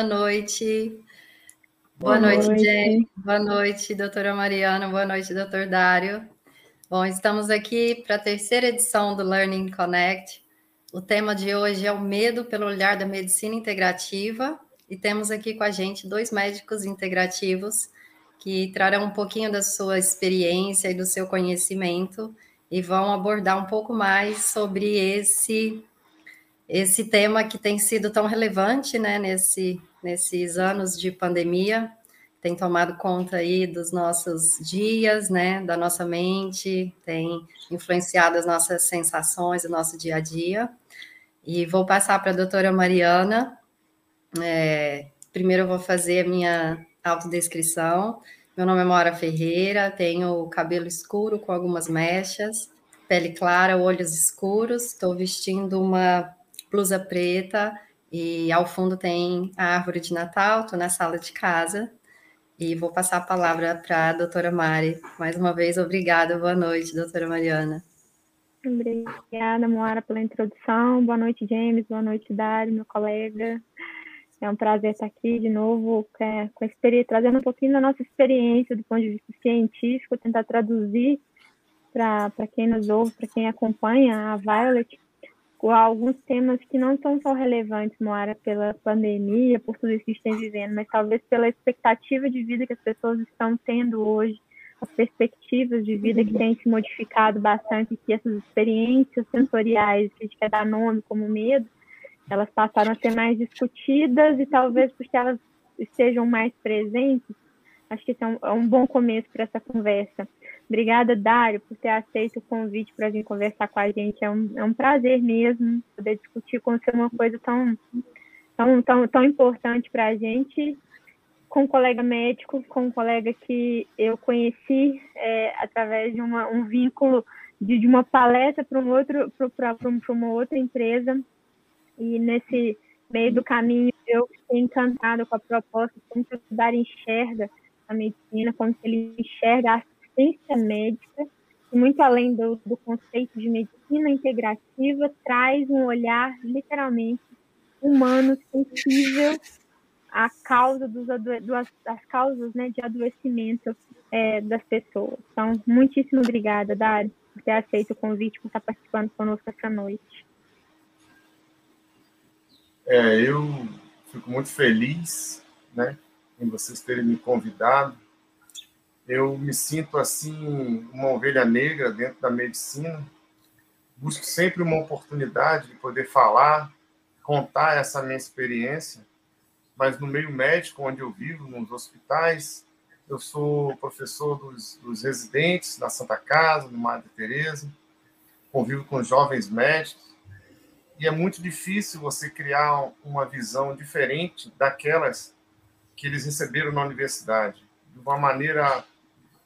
Boa noite. Boa, boa noite, noite. Jenny. Boa noite, doutora Mariana. Boa noite, doutor Dário. Bom, estamos aqui para a terceira edição do Learning Connect. O tema de hoje é o medo pelo olhar da medicina integrativa e temos aqui com a gente dois médicos integrativos que trarão um pouquinho da sua experiência e do seu conhecimento e vão abordar um pouco mais sobre esse esse tema que tem sido tão relevante, né, nesse, nesses anos de pandemia, tem tomado conta aí dos nossos dias, né, da nossa mente, tem influenciado as nossas sensações, o nosso dia a dia. E vou passar para a doutora Mariana. É, primeiro eu vou fazer a minha autodescrição. Meu nome é Mora Ferreira, tenho cabelo escuro com algumas mechas, pele clara, olhos escuros, estou vestindo uma blusa preta e ao fundo tem a árvore de Natal, estou na sala de casa e vou passar a palavra para a doutora Mari. Mais uma vez, obrigada, boa noite, doutora Mariana. Obrigada, Moara, pela introdução. Boa noite, James. Boa noite, Dário, meu colega. É um prazer estar aqui de novo, é, com experiência, trazendo um pouquinho da nossa experiência do ponto de vista científico, tentar traduzir para quem nos ouve, para quem acompanha a Violet, alguns temas que não são só relevantes, Moara, pela pandemia, por tudo isso que a gente tem vivendo, mas talvez pela expectativa de vida que as pessoas estão tendo hoje, as perspectivas de vida que têm se modificado bastante, que essas experiências sensoriais, que a gente quer dar nome como medo, elas passaram a ser mais discutidas e talvez porque elas estejam mais presentes, acho que esse é um, é um bom começo para essa conversa. Obrigada, Dário, por ter aceito o convite para vir conversar com a gente. É um, é um prazer mesmo poder discutir com você uma coisa tão, tão, tão, tão importante para a gente, com um colega médico, com um colega que eu conheci é, através de uma, um vínculo de, de uma palestra para um para uma outra empresa. E nesse meio do caminho eu fiquei encantada com a proposta, como o Dário enxerga a medicina, como ele enxerga a assistência médica, muito além do, do conceito de medicina integrativa, traz um olhar literalmente humano, sensível à causa dos das causas né, de adoecimento é, das pessoas. Então, muitíssimo obrigada, Dari, por ter aceito o convite, por estar participando conosco essa noite. É, eu fico muito feliz, né, em vocês terem me convidado eu me sinto assim uma ovelha negra dentro da medicina. Busco sempre uma oportunidade de poder falar, contar essa minha experiência, mas no meio médico onde eu vivo, nos hospitais, eu sou professor dos, dos residentes na Santa Casa, no Madre Teresa, convivo com jovens médicos. E é muito difícil você criar uma visão diferente daquelas que eles receberam na universidade, de uma maneira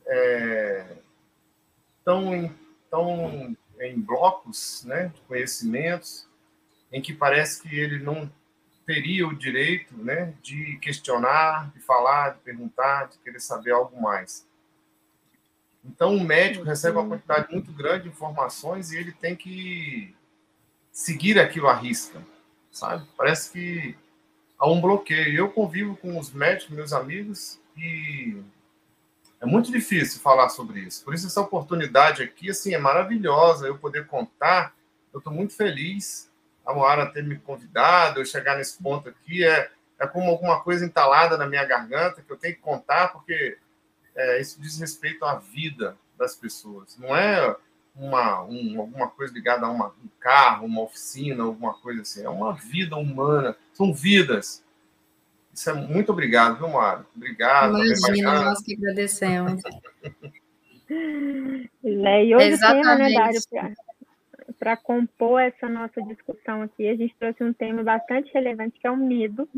é, tão, em, tão em blocos né, de conhecimentos, em que parece que ele não teria o direito né, de questionar, de falar, de perguntar, de querer saber algo mais. Então, o médico recebe uma quantidade muito grande de informações e ele tem que seguir aquilo à risca, sabe? Parece que há um bloqueio. Eu convivo com os médicos, meus amigos, e é muito difícil falar sobre isso. Por isso, essa oportunidade aqui assim, é maravilhosa. Eu poder contar. Eu estou muito feliz a Moara ter me convidado, eu chegar nesse ponto aqui. É, é como alguma coisa entalada na minha garganta que eu tenho que contar, porque é, isso diz respeito à vida das pessoas. Não é uma, um, alguma coisa ligada a uma, um carro, uma oficina, alguma coisa assim. É uma vida humana. São vidas isso é muito obrigado, viu, Mário? Obrigado. Imagina, nós que agradecemos. é, e hoje Exatamente. tema, né, Dário, para compor essa nossa discussão aqui, a gente trouxe um tema bastante relevante, que é o medo.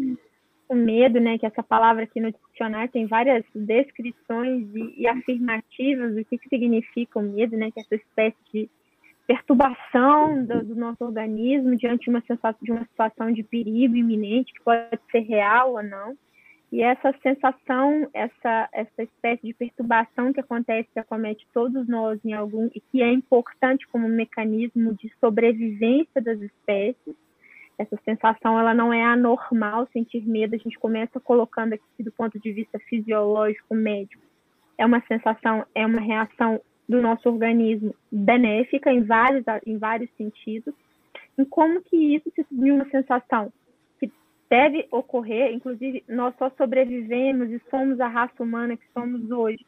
O medo, né, que essa palavra aqui no dicionário tem várias descrições e, e afirmativas do que, que significa o medo, né, que é essa espécie de perturbação do, do, nosso organismo diante de uma, sensação, de uma situação de perigo iminente, que pode ser real ou não. E essa sensação, essa, essa espécie de perturbação que acontece, que acomete todos nós em algum, e que é importante como mecanismo de sobrevivência das espécies, essa sensação ela não é anormal sentir medo. A gente começa colocando aqui do ponto de vista fisiológico, médico. É uma sensação, é uma reação do nosso organismo benéfica em vários, em vários sentidos. E como que isso se torna uma sensação que deve ocorrer, inclusive nós só sobrevivemos e somos a raça humana que somos hoje,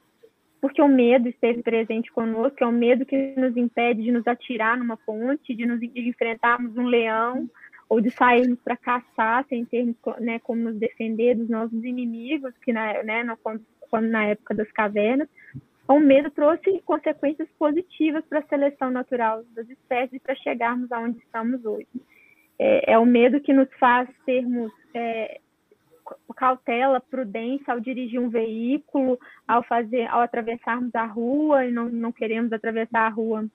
porque o medo esteve presente conosco, é o medo que nos impede de nos atirar numa fonte, de nos de enfrentarmos um leão, ou de sairmos para caçar sem termos né, como nos defender dos nossos inimigos, que na, né, quando, quando na época das cavernas. Então, o medo trouxe consequências positivas para a seleção natural das espécies para chegarmos aonde estamos hoje. É, é, o medo que nos faz termos é, cautela, prudência ao dirigir um veículo, ao fazer, ao atravessarmos a rua e não, não queremos atravessar a rua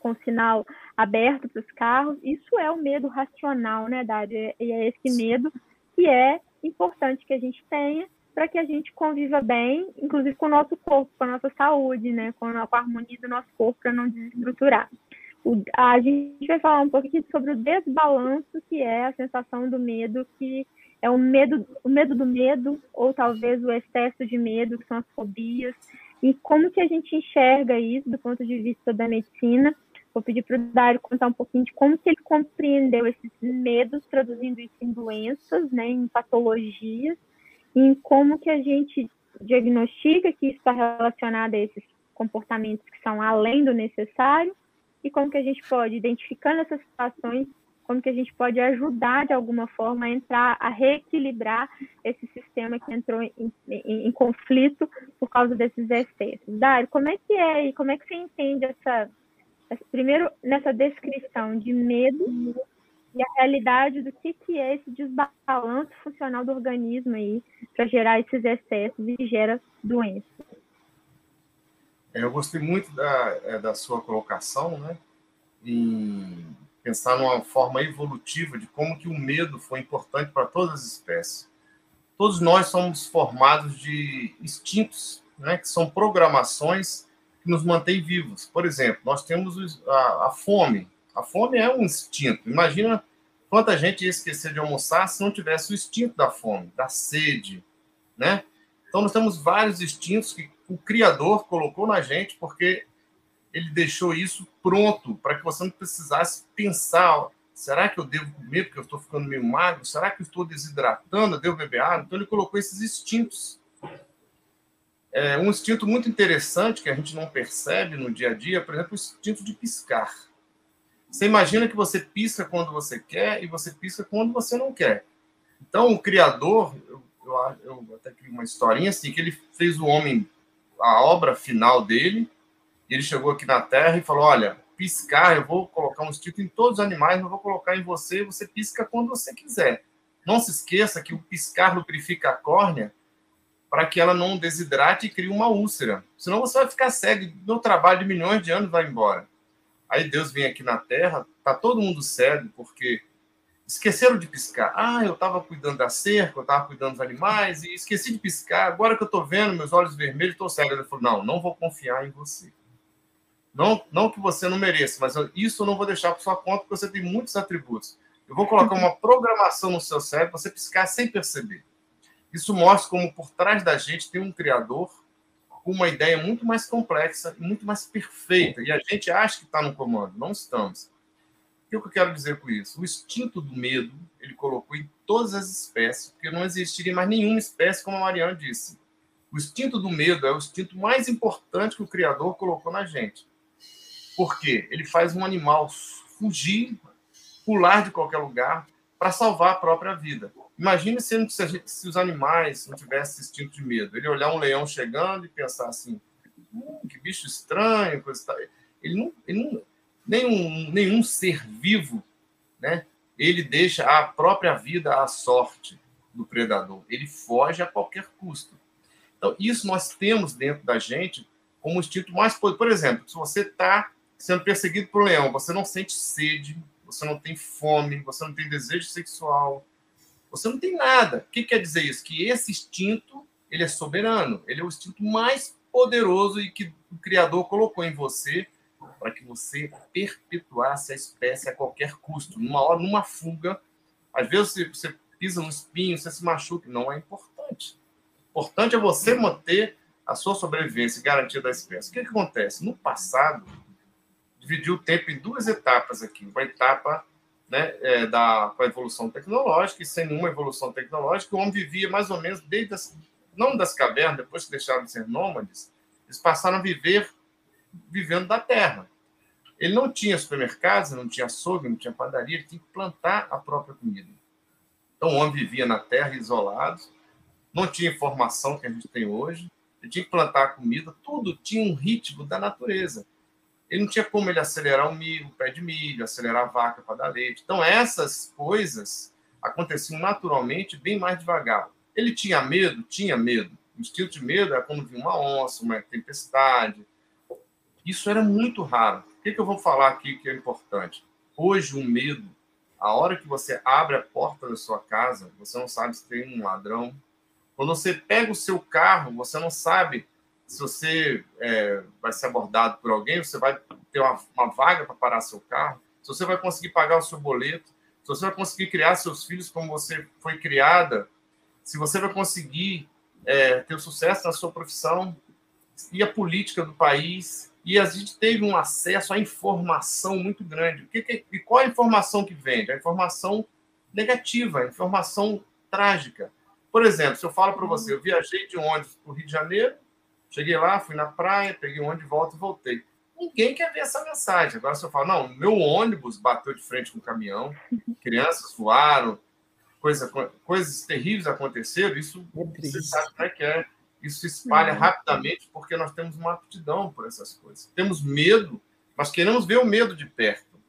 com sinal aberto para os carros. Isso é o medo racional, né, Dário? E é esse medo que é importante que a gente tenha para que a gente conviva bem, inclusive com o nosso corpo, com a nossa saúde, né, com a, harmonia do nosso corpo para não desestruturar. O, a gente vai falar um pouquinho sobre o desbalanço que é a sensação do medo, que é o medo, o medo do medo, ou talvez o excesso de medo, que são as fobias, e como que a gente enxerga isso do ponto de vista da medicina? Vou pedir para o Dário contar um pouquinho de como que ele compreendeu esses medos, traduzindo isso em doenças, né, em patologias, em como que a gente diagnostica que está relacionado a esses comportamentos que são além do necessário, e como que a gente pode, identificando essas situações, como que a gente pode ajudar de alguma forma a entrar, a reequilibrar esse sistema que entrou em, em, em conflito por causa desses excessos. Dário, como é que é e como é que você entende essa primeiro nessa descrição de medo e a realidade do que, que é esse desbalanço funcional do organismo aí para gerar esses excessos e gera doenças. É, eu gostei muito da, é, da sua colocação, né, em pensar numa forma evolutiva de como que o medo foi importante para todas as espécies. Todos nós somos formados de instintos, né, que são programações que nos mantém vivos. Por exemplo, nós temos a, a fome. A fome é um instinto. Imagina quanta gente ia esquecer de almoçar se não tivesse o instinto da fome, da sede, né? Então nós temos vários instintos que o Criador colocou na gente porque ele deixou isso pronto para que você não precisasse pensar: será que eu devo comer porque eu estou ficando meio magro? Será que eu estou desidratando? Eu devo beber água? Então ele colocou esses instintos é, um instinto muito interessante que a gente não percebe no dia a dia, por exemplo, o instinto de piscar. Você imagina que você pisca quando você quer e você pisca quando você não quer. Então, o Criador, eu, eu, eu até criei uma historinha assim, que ele fez o homem, a obra final dele, ele chegou aqui na Terra e falou: Olha, piscar, eu vou colocar um instinto em todos os animais, eu vou colocar em você, você pisca quando você quiser. Não se esqueça que o piscar lubrifica a córnea para que ela não desidrate e crie uma úlcera. Senão você vai ficar cego. Meu trabalho de milhões de anos vai embora. Aí Deus vem aqui na Terra, tá todo mundo cego, porque esqueceram de piscar. Ah, eu estava cuidando da cerca, eu estava cuidando dos animais e esqueci de piscar. Agora que eu estou vendo, meus olhos vermelhos, estou cego. Ele falou: não, não vou confiar em você. Não, não que você não mereça, mas isso eu não vou deixar por sua conta, porque você tem muitos atributos. Eu vou colocar uma programação no seu cérebro, você piscar sem perceber. Isso mostra como por trás da gente tem um criador com uma ideia muito mais complexa muito mais perfeita. E a gente acha que está no comando. Não estamos. O que eu quero dizer com isso? O instinto do medo ele colocou em todas as espécies, porque não existiria mais nenhuma espécie, como a Mariana disse. O instinto do medo é o instinto mais importante que o Criador colocou na gente. Por quê? Ele faz um animal fugir, pular de qualquer lugar para salvar a própria vida. Imagine se, se, os animais não tivessem instinto de medo. Ele olhar um leão chegando e pensar assim: hum, que bicho estranho, coisa tal. Ele não, ele não, nenhum, nenhum ser vivo, né? Ele deixa a própria vida à sorte do predador. Ele foge a qualquer custo. Então, isso nós temos dentro da gente como instinto mais poderoso. Por exemplo, se você está sendo perseguido por um leão, você não sente sede, você não tem fome, você não tem desejo sexual, você não tem nada. O que quer dizer isso? Que esse instinto ele é soberano, ele é o instinto mais poderoso e que o Criador colocou em você para que você perpetuasse a espécie a qualquer custo. Numa hora, numa fuga, Às vezes você, você pisa no espinho, você se machuca. Não é importante. Importante é você manter a sua sobrevivência e garantia da espécie. O que, que acontece? No passado, dividiu o tempo em duas etapas aqui. Uma etapa né, é, da, com a evolução tecnológica, e sem nenhuma evolução tecnológica, o homem vivia mais ou menos desde as, não das cavernas, depois que deixaram de ser nômades, eles passaram a viver vivendo da terra. Ele não tinha supermercados, não tinha açougue, não tinha padaria, ele tinha que plantar a própria comida. Então o homem vivia na terra isolado, não tinha informação que a gente tem hoje, ele tinha que plantar a comida, tudo tinha um ritmo da natureza. Ele não tinha como ele acelerar o milho, o pé de milho, acelerar a vaca para dar leite. Então essas coisas aconteciam naturalmente bem mais devagar. Ele tinha medo? Tinha medo. O instinto de medo é quando vinha uma onça, uma tempestade. Isso era muito raro. O que, que eu vou falar aqui que é importante? Hoje, o medo, a hora que você abre a porta da sua casa, você não sabe se tem um ladrão. Quando você pega o seu carro, você não sabe se você é, vai ser abordado por alguém, você vai ter uma, uma vaga para parar seu carro, se você vai conseguir pagar o seu boleto, se você vai conseguir criar seus filhos como você foi criada, se você vai conseguir é, ter sucesso na sua profissão e a política do país. E a gente teve um acesso à informação muito grande. O que, que, e qual a informação que vende? A informação negativa, a informação trágica. Por exemplo, se eu falo para você, eu viajei de ônibus para o Rio de Janeiro, cheguei lá, fui na praia, peguei um ônibus de volta e voltei. Ninguém quer ver essa mensagem. Agora, se eu falo, não, meu ônibus bateu de frente com um caminhão, crianças voaram, coisa, coisas terríveis aconteceram, isso é você sabe é que é. Isso se espalha uhum. rapidamente porque nós temos uma aptidão por essas coisas. Temos medo, mas queremos ver o medo de perto.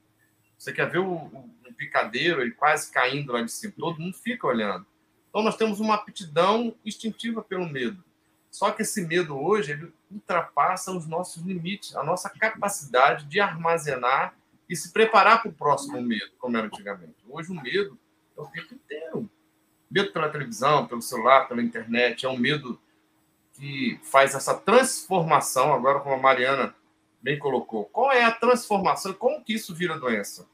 Você quer ver o, o, o picadeiro ele quase caindo lá de cima, todo mundo fica olhando. Então nós temos uma aptidão instintiva pelo medo. Só que esse medo hoje ele ultrapassa os nossos limites, a nossa capacidade de armazenar e se preparar para o próximo medo, como era antigamente. Hoje o medo é o tempo inteiro. Medo pela televisão, pelo celular, pela internet, é um medo que faz essa transformação, agora como a Mariana bem colocou. Qual é a transformação? Como que isso vira doença?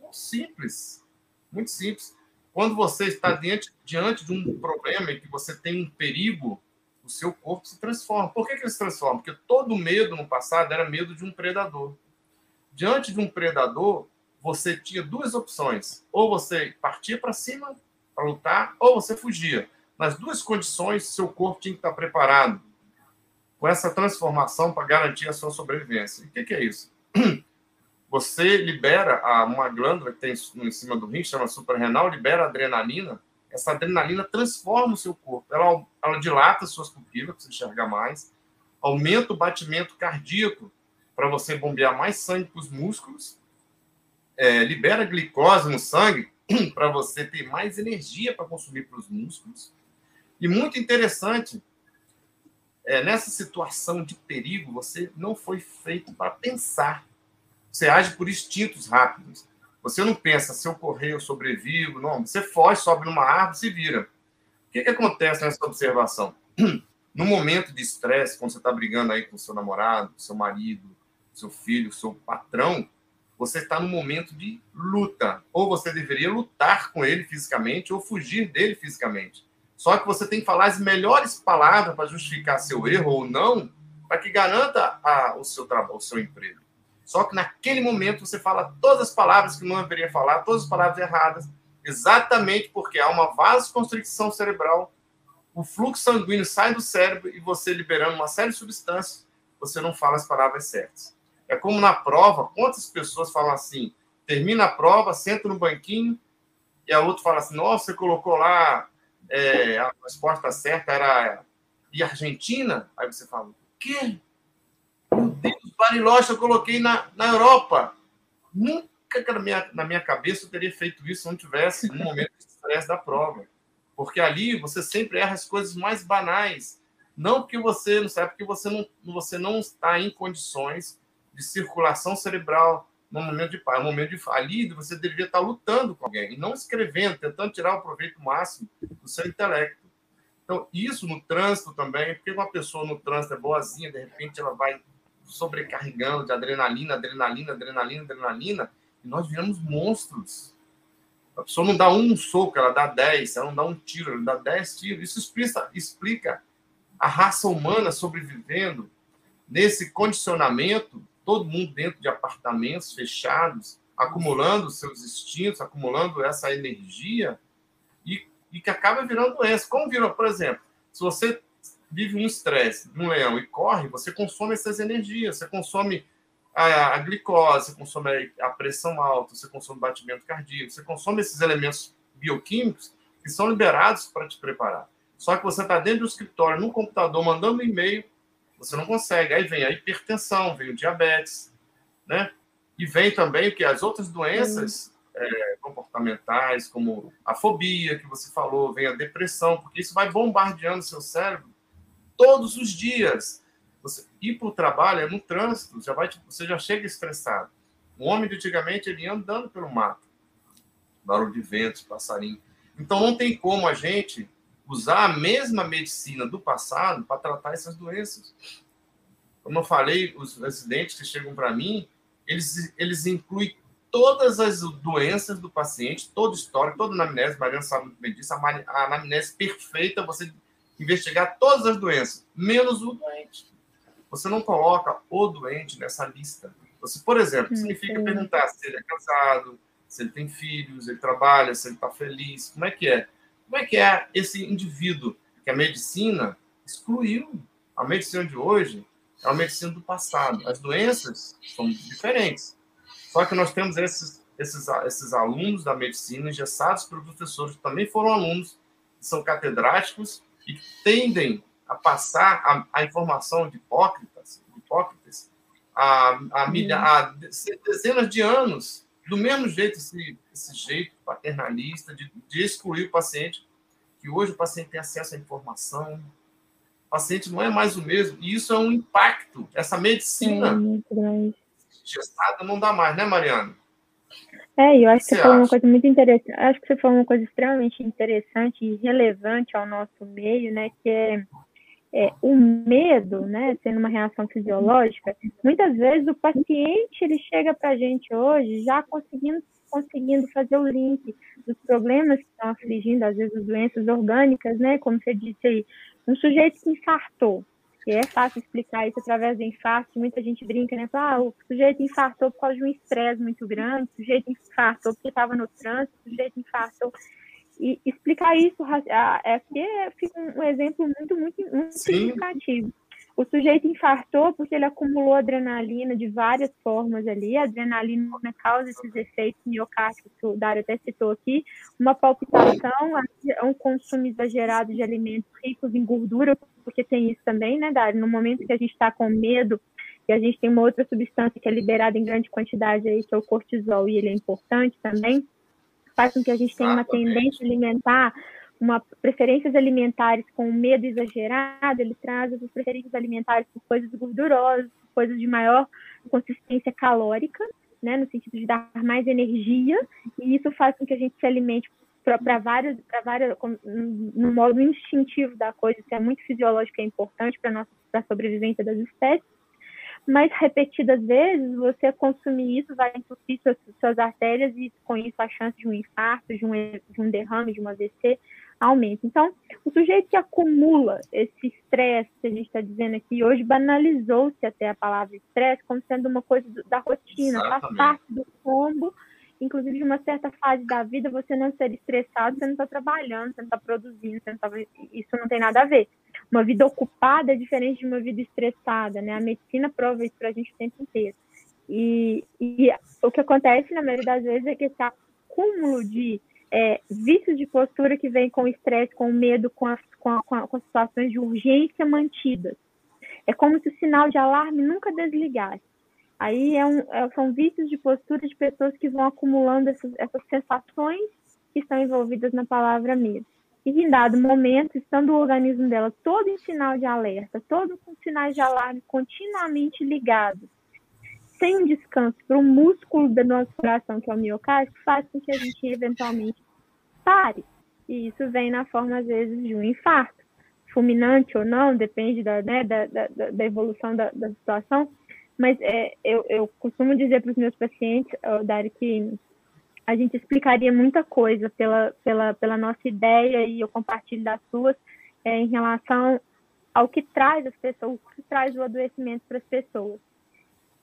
Muito simples. Muito simples. Quando você está diante, diante de um problema e que você tem um perigo, o seu corpo se transforma. Por que, que ele se transforma? Porque todo medo no passado era medo de um predador. Diante de um predador, você tinha duas opções. Ou você partia para cima para lutar, ou você fugia. Nas duas condições, seu corpo tinha que estar preparado com essa transformação para garantir a sua sobrevivência. O que, que é isso? Você libera uma glândula que tem em cima do rim, chama suprarrenal, libera adrenalina. Essa adrenalina transforma o seu corpo. Ela, ela dilata suas pupilas para você enxergar mais, aumenta o batimento cardíaco para você bombear mais sangue para os músculos é, libera glicose no sangue para você ter mais energia para consumir para os músculos. E muito interessante, é, nessa situação de perigo, você não foi feito para pensar. Você age por instintos rápidos. Você não pensa, se eu correr, eu sobrevivo. Não, você foge, sobe numa árvore, se vira. O que, que acontece nessa observação? No momento de estresse, quando você está brigando aí com seu namorado, seu marido, seu filho, seu patrão, você está no momento de luta. Ou você deveria lutar com ele fisicamente ou fugir dele fisicamente. Só que você tem que falar as melhores palavras para justificar seu erro ou não, para que garanta a, o seu o seu emprego. Só que naquele momento você fala todas as palavras que não deveria falar, todas as palavras erradas, exatamente porque há uma vasoconstricção cerebral, o fluxo sanguíneo sai do cérebro e você liberando uma série de substâncias, você não fala as palavras certas. É como na prova, quantas pessoas falam assim, termina a prova, senta no banquinho, e a outra fala assim, nossa, você colocou lá, é, a resposta certa era e Argentina? Aí você fala, o quê? Meu Deus, Bariloche eu coloquei na, na Europa. Nunca na minha, na minha cabeça eu teria feito isso se não tivesse um momento de estresse da prova. Porque ali você sempre erra as coisas mais banais. Não porque você não sabe, porque você não, você não está em condições de circulação cerebral no momento de. No momento de ali, você deveria estar lutando com alguém e não escrevendo, tentando tirar o proveito máximo do seu intelecto. Então, isso no trânsito também, porque uma pessoa no trânsito é boazinha, de repente ela vai sobrecarregando de adrenalina, adrenalina, adrenalina, adrenalina, e nós viramos monstros. A pessoa não dá um soco, ela dá dez, ela não dá um tiro, ela dá dez tiros. Isso explica, explica a raça humana sobrevivendo nesse condicionamento, todo mundo dentro de apartamentos fechados, acumulando seus instintos, acumulando essa energia e, e que acaba virando doença. Como virou, por exemplo, se você vive um estresse um leão e corre, você consome essas energias, você consome a, a glicose, você consome a, a pressão alta, você consome o batimento cardíaco, você consome esses elementos bioquímicos que são liberados para te preparar. Só que você está dentro do escritório, no computador, mandando e-mail, você não consegue. Aí vem a hipertensão, vem o diabetes, né? E vem também que as outras doenças é, comportamentais, como a fobia que você falou, vem a depressão, porque isso vai bombardeando seu cérebro todos os dias. Você ir para o trabalho é no trânsito, já vai, você já chega estressado. O homem de antigamente ele ia andando pelo mato, barulho de ventos, passarinho. Então não tem como a gente usar a mesma medicina do passado para tratar essas doenças. Como eu falei, os residentes que chegam para mim, eles, eles incluem todas as doenças do paciente, todo histórico, toda a anamnese, Mariana sabe muito bem disso, a anamnese perfeita, você investigar todas as doenças, menos o doente. Você não coloca o doente nessa lista. Você, por exemplo, hum, significa perguntar se ele é casado, se ele tem filhos, se ele trabalha, se ele está feliz, como é que é? Como é que é esse indivíduo que a medicina excluiu? A medicina de hoje é a medicina do passado. As doenças são diferentes. Só que nós temos esses, esses, esses alunos da medicina engessados pelos professores, que também foram alunos, são catedráticos e tendem a passar a, a informação de Hipócritas, Hipócritas a, a, milha, a dezenas de anos do mesmo jeito, esse, esse jeito paternalista de, de, excluir o paciente, que hoje o paciente tem acesso à informação, o paciente não é mais o mesmo, e isso é um impacto. Essa medicina gestada não dá mais, né, Mariana? É, eu acho que você, você falou uma coisa muito interessante. Acho que você falou uma coisa extremamente interessante e relevante ao nosso meio, né? Que é é, o medo, né, sendo uma reação fisiológica, muitas vezes o paciente ele chega para a gente hoje já conseguindo conseguindo fazer o link dos problemas que estão afligindo, às vezes, as doenças orgânicas, né, como você disse aí, um sujeito que infartou, e é fácil explicar isso através do infarto, muita gente brinca, né, ah, o sujeito infartou por causa de um estresse muito grande, o sujeito infartou porque estava no trânsito, o sujeito infartou. E explicar isso é que fica um exemplo muito, muito, muito significativo. O sujeito infartou porque ele acumulou adrenalina de várias formas ali. A adrenalina causa esses efeitos miocárdios que o Dário até citou aqui. Uma palpitação, um consumo exagerado de alimentos ricos em gordura, porque tem isso também, né, Dário? No momento que a gente está com medo, e a gente tem uma outra substância que é liberada em grande quantidade aí, que é o cortisol, e ele é importante também faz com que a gente tenha uma tendência alimentar, uma preferências alimentares com medo exagerado, ele traz as preferências alimentares por coisas gordurosas, coisas de maior consistência calórica, né, no sentido de dar mais energia, e isso faz com que a gente se alimente para vários, para várias, no modo instintivo da coisa, isso é muito fisiológico, é importante para nossa sobrevivência das espécies mas repetidas vezes você consumir isso vai entupir suas, suas artérias e com isso a chance de um infarto, de um, de um derrame, de um AVC aumenta. Então, o sujeito que acumula esse estresse que a gente está dizendo aqui, hoje banalizou-se até a palavra estresse como sendo uma coisa da rotina, Exatamente. faz parte do combo inclusive uma certa fase da vida, você não ser estressado, você não está trabalhando, você não está produzindo, não tá... isso não tem nada a ver. Uma vida ocupada é diferente de uma vida estressada, né? A medicina prova isso para a gente o tempo inteiro. E, e, o que acontece, na maioria das vezes, é que esse acúmulo de é, vícios de postura que vem com o estresse, com o medo, com, as, com, a, com, a, com situações de urgência mantidas. É como se o sinal de alarme nunca desligasse. Aí é um, é, são vícios de postura de pessoas que vão acumulando essas, essas sensações que estão envolvidas na palavra medo. E em dado momento, estando o organismo dela todo em sinal de alerta, todo com sinais de alarme continuamente ligados, sem descanso para o músculo do nosso coração, que é o miocárdio, faz com que a gente eventualmente pare. E isso vem na forma, às vezes, de um infarto. Fulminante ou não, depende da, né, da, da, da evolução da situação, mas é, eu, eu costumo dizer para os meus pacientes, Dari, que a gente explicaria muita coisa pela, pela, pela nossa ideia e eu compartilho das suas é, em relação ao que traz as pessoas, o que traz o adoecimento para as pessoas.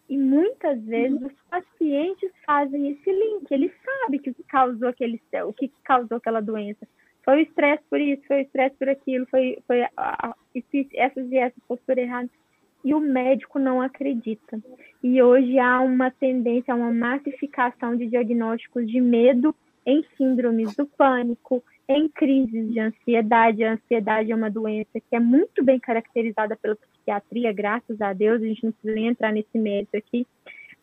E muitas vezes uhum. os pacientes fazem esse link, ele sabe que o que causou aquele o que causou aquela doença. Foi o estresse por isso, foi o estresse por aquilo, foi, foi a, a, essas e essas posturas erradas. E o médico não acredita. E hoje há uma tendência uma massificação de diagnósticos de medo em síndromes do pânico, em crises de ansiedade. A ansiedade é uma doença que é muito bem caracterizada pela psiquiatria, graças a Deus, a gente não precisa nem entrar nesse mérito aqui,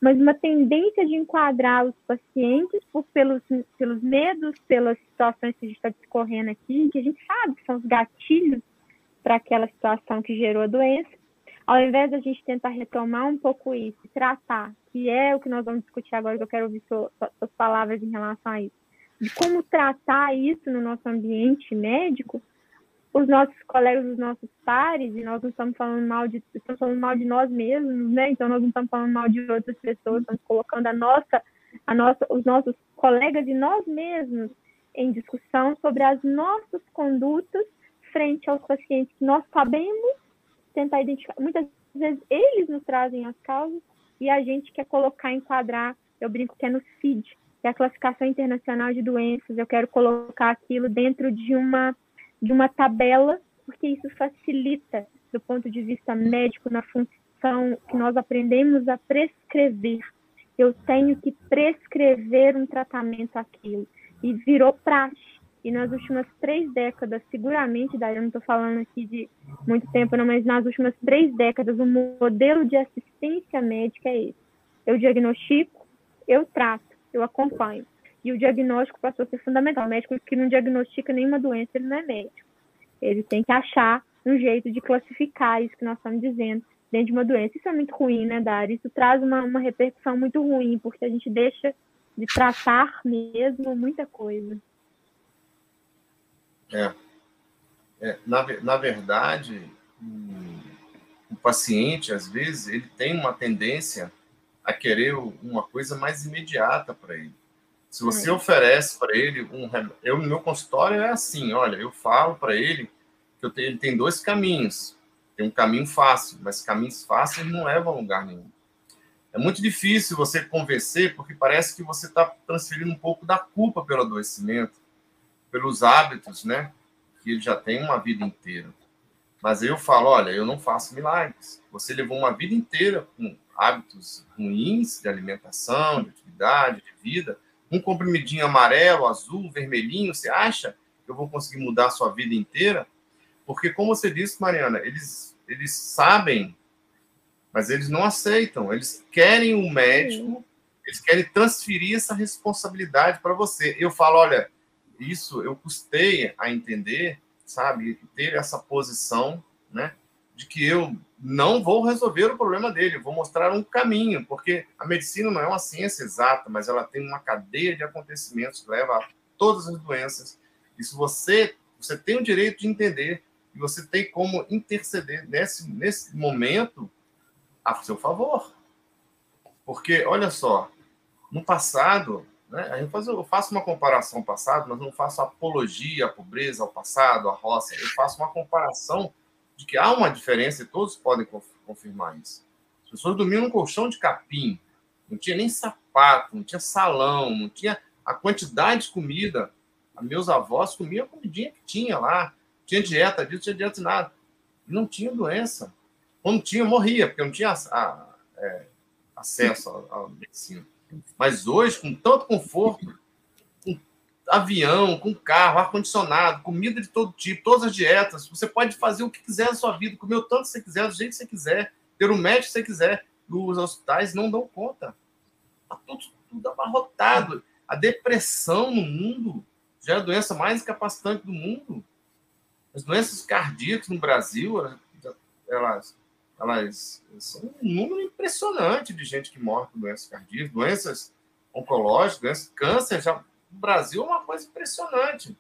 mas uma tendência de enquadrar os pacientes por, pelos, pelos medos, pelas situações que a gente está discorrendo aqui, que a gente sabe que são os gatilhos para aquela situação que gerou a doença, ao invés da gente tentar retomar um pouco isso, tratar, que é o que nós vamos discutir agora, que eu quero ouvir suas, suas palavras em relação a isso, de como tratar isso no nosso ambiente médico, os nossos colegas, os nossos pares, e nós não estamos falando mal de, estamos falando mal de nós mesmos, né? Então nós não estamos falando mal de outras pessoas, estamos colocando a nossa, a nossa, os nossos colegas e nós mesmos em discussão sobre as nossas condutas frente aos pacientes que nós sabemos tentar identificar. Muitas vezes eles nos trazem as causas e a gente quer colocar, enquadrar, eu brinco que é no CID, que é a classificação internacional de doenças, eu quero colocar aquilo dentro de uma de uma tabela, porque isso facilita, do ponto de vista médico, na função que nós aprendemos a prescrever. Eu tenho que prescrever um tratamento aquilo. E virou praxe. E nas últimas três décadas, seguramente, daí eu não estou falando aqui de muito tempo, não, mas nas últimas três décadas, o modelo de assistência médica é esse. Eu diagnostico, eu trato, eu acompanho. E o diagnóstico passou a ser fundamental. O médico que não diagnostica nenhuma doença, ele não é médico. Ele tem que achar um jeito de classificar isso que nós estamos dizendo dentro de uma doença. Isso é muito ruim, né, Dari? Isso traz uma, uma repercussão muito ruim, porque a gente deixa de tratar mesmo muita coisa. É. é na, na verdade, o, o paciente, às vezes, ele tem uma tendência a querer uma coisa mais imediata para ele. Se você hum. oferece para ele um eu no meu consultório é assim, olha, eu falo para ele que eu tenho, ele tem dois caminhos. Tem um caminho fácil, mas caminhos fáceis não levam a lugar nenhum. É muito difícil você convencer, porque parece que você está transferindo um pouco da culpa pelo adoecimento, pelos hábitos, né? Que ele já tem uma vida inteira. Mas eu falo, olha, eu não faço milagres. Você levou uma vida inteira com hábitos ruins de alimentação, de atividade, de vida um comprimidinho amarelo, azul, vermelhinho, você acha que eu vou conseguir mudar a sua vida inteira? Porque, como você disse, Mariana, eles, eles sabem, mas eles não aceitam. Eles querem o médico, eles querem transferir essa responsabilidade para você. Eu falo, olha, isso eu custei a entender, sabe, ter essa posição, né? de que eu não vou resolver o problema dele, vou mostrar um caminho, porque a medicina não é uma ciência exata, mas ela tem uma cadeia de acontecimentos que leva a todas as doenças. E se você, você tem o direito de entender e você tem como interceder nesse, nesse momento a seu favor. Porque, olha só, no passado, né, eu faço uma comparação ao passado, mas não faço apologia à pobreza, ao passado, à roça. Eu faço uma comparação de que há uma diferença e todos podem confirmar isso. As pessoas dormiam num colchão de capim, não tinha nem sapato, não tinha salão, não tinha a quantidade de comida. Meus avós comiam a comidinha que tinha lá, tinha dieta disso, tinha dieta de nada. Não tinha doença. Quando tinha, morria, porque não tinha a, a, é, acesso à medicina. Mas hoje, com tanto conforto, avião, com carro, ar-condicionado, comida de todo tipo, todas as dietas. Você pode fazer o que quiser na sua vida, comer o tanto que você quiser, do jeito que você quiser, ter o médico que você quiser. Os hospitais não dão conta. Está tudo, tudo abarrotado. A depressão no mundo já é a doença mais incapacitante do mundo. As doenças cardíacas no Brasil, elas, elas são um número impressionante de gente que morre com doenças cardíacas, doenças oncológicas, doenças, câncer já no Brasil é uma coisa impressionante.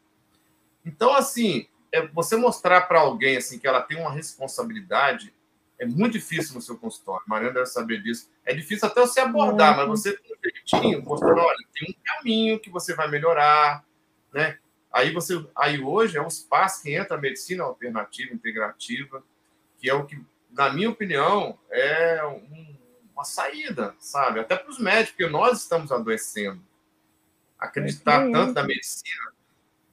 Então, assim, é você mostrar para alguém assim que ela tem uma responsabilidade é muito difícil no seu consultório. Mariana deve saber disso. É difícil até você abordar, mas você tem um jeitinho, mostrando, olha, tem um caminho que você vai melhorar, né? Aí você, aí hoje é um espaço que entra a medicina alternativa, integrativa, que é o que, na minha opinião, é um, uma saída, sabe? Até para os médicos, porque nós estamos adoecendo. Acreditar é tanto na medicina,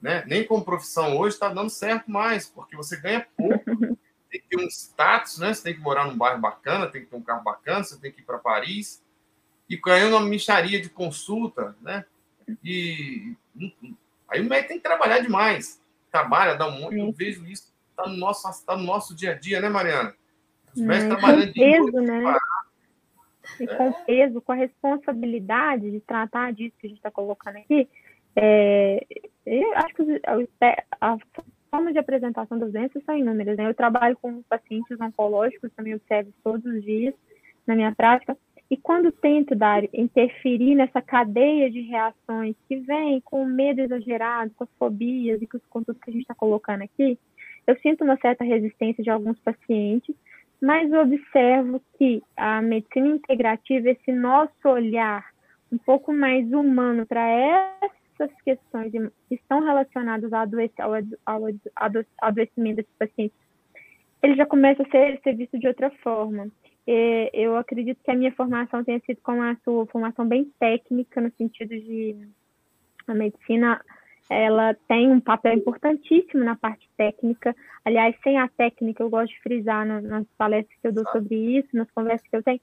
né? Nem como profissão hoje está dando certo mais, porque você ganha pouco, tem que ter um status, né? Você tem que morar num bairro bacana, tem que ter um carro bacana, você tem que ir para Paris e ganhando uma micharia de consulta, né? E Aí o médico tem que trabalhar demais. Trabalha, dá um monte. Eu vejo isso, está no, nosso, tá no nosso dia a dia, né, Mariana? Hum, trabalhando com peso, de né? E é. com peso, com a responsabilidade de tratar disso que a gente está colocando aqui, é, eu acho que a forma de apresentação das doenças são inúmeras. Né? Eu trabalho com pacientes oncológicos, também observo todos os dias na minha prática, e quando tento dar interferir nessa cadeia de reações que vem com o medo exagerado, com as fobias e com os conteúdos que a gente está colocando aqui, eu sinto uma certa resistência de alguns pacientes, mas observo que a medicina integrativa, esse nosso olhar um pouco mais humano para essas questões que estão relacionadas ao, adoecimento desses pacientes, ele já começa a ser, ser visto de outra forma. Eu acredito que a minha formação tenha sido como a sua formação bem técnica, no sentido de a medicina ela tem um papel importantíssimo na parte técnica. Aliás, sem a técnica, eu gosto de frisar nas palestras que eu dou sobre isso, nas conversas que eu tenho,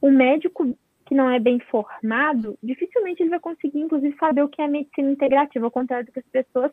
o médico que não é bem formado, dificilmente ele vai conseguir, inclusive, saber o que é medicina integrativa, ao contrário do que as pessoas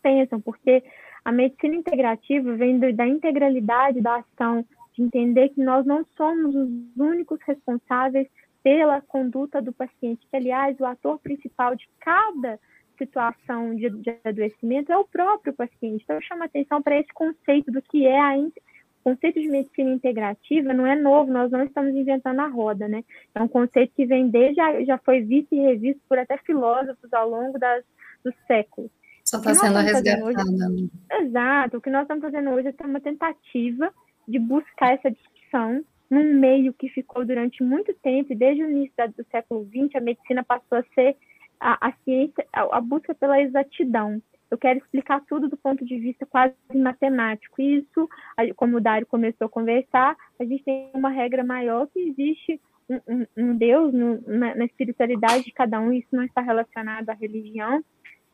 pensam, porque a medicina integrativa vem da integralidade da ação de entender que nós não somos os únicos responsáveis pela conduta do paciente, que, aliás, o ator principal de cada situação de, de adoecimento é o próprio paciente. Então, eu chamo a atenção para esse conceito do que é a o conceito de medicina integrativa não é novo, nós não estamos inventando a roda, né? É um conceito que vem desde, já, já foi visto e revisto por até filósofos ao longo das, dos séculos. Só está sendo resgatada. Hoje, exato. O que nós estamos fazendo hoje é uma tentativa de buscar essa discussão num meio que ficou durante muito tempo, desde o início do século XX, a medicina passou a ser a, a ciência, a, a, busca pela exatidão. Eu quero explicar tudo do ponto de vista quase matemático. Isso, como o Dário começou a conversar, a gente tem uma regra maior que existe um, um, um Deus no, na, na espiritualidade de cada um, isso não está relacionado à religião,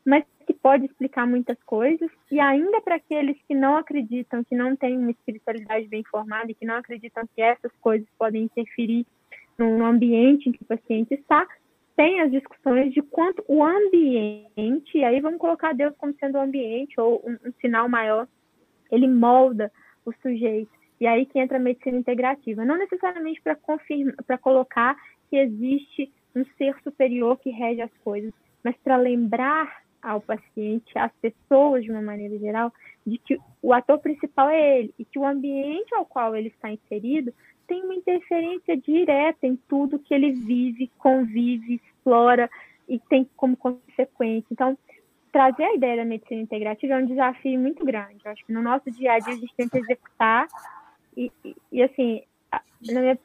mas que pode explicar muitas coisas, e ainda para aqueles que não acreditam, que não têm uma espiritualidade bem formada e que não acreditam que essas coisas podem interferir no ambiente em que o paciente está, tem as discussões de quanto o ambiente, e aí vamos colocar Deus como sendo o ambiente, ou um, um sinal maior, ele molda o sujeito. E aí que entra a medicina integrativa. Não necessariamente para confirmar, para colocar que existe um ser superior que rege as coisas, mas para lembrar ao paciente, às pessoas de uma maneira geral, de que o ator principal é ele e que o ambiente ao qual ele está inserido tem uma interferência direta em tudo que ele vive, convive, explora e tem como consequência. Então, trazer a ideia da medicina integrativa é um desafio muito grande. Eu acho que no nosso dia a dia a gente tenta executar e, e, assim, minha,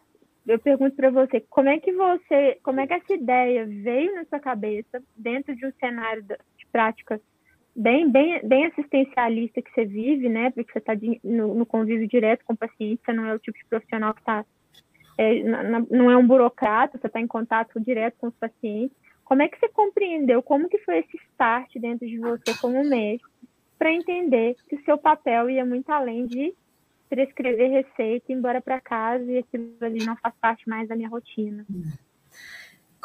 eu pergunto para você, como é que você, como é que essa ideia veio na sua cabeça dentro de um cenário prática bem, bem, bem assistencialista que você vive, né? Porque você está no, no, convívio direto com o paciente, você não é o tipo de profissional que está. É, não é um burocrata, você está em contato direto com os pacientes. Como é que você compreendeu? Como que foi esse start dentro de você como médico para entender que o seu papel ia muito além de prescrever receita, ir embora para casa e aquilo ali não faz parte mais da minha rotina?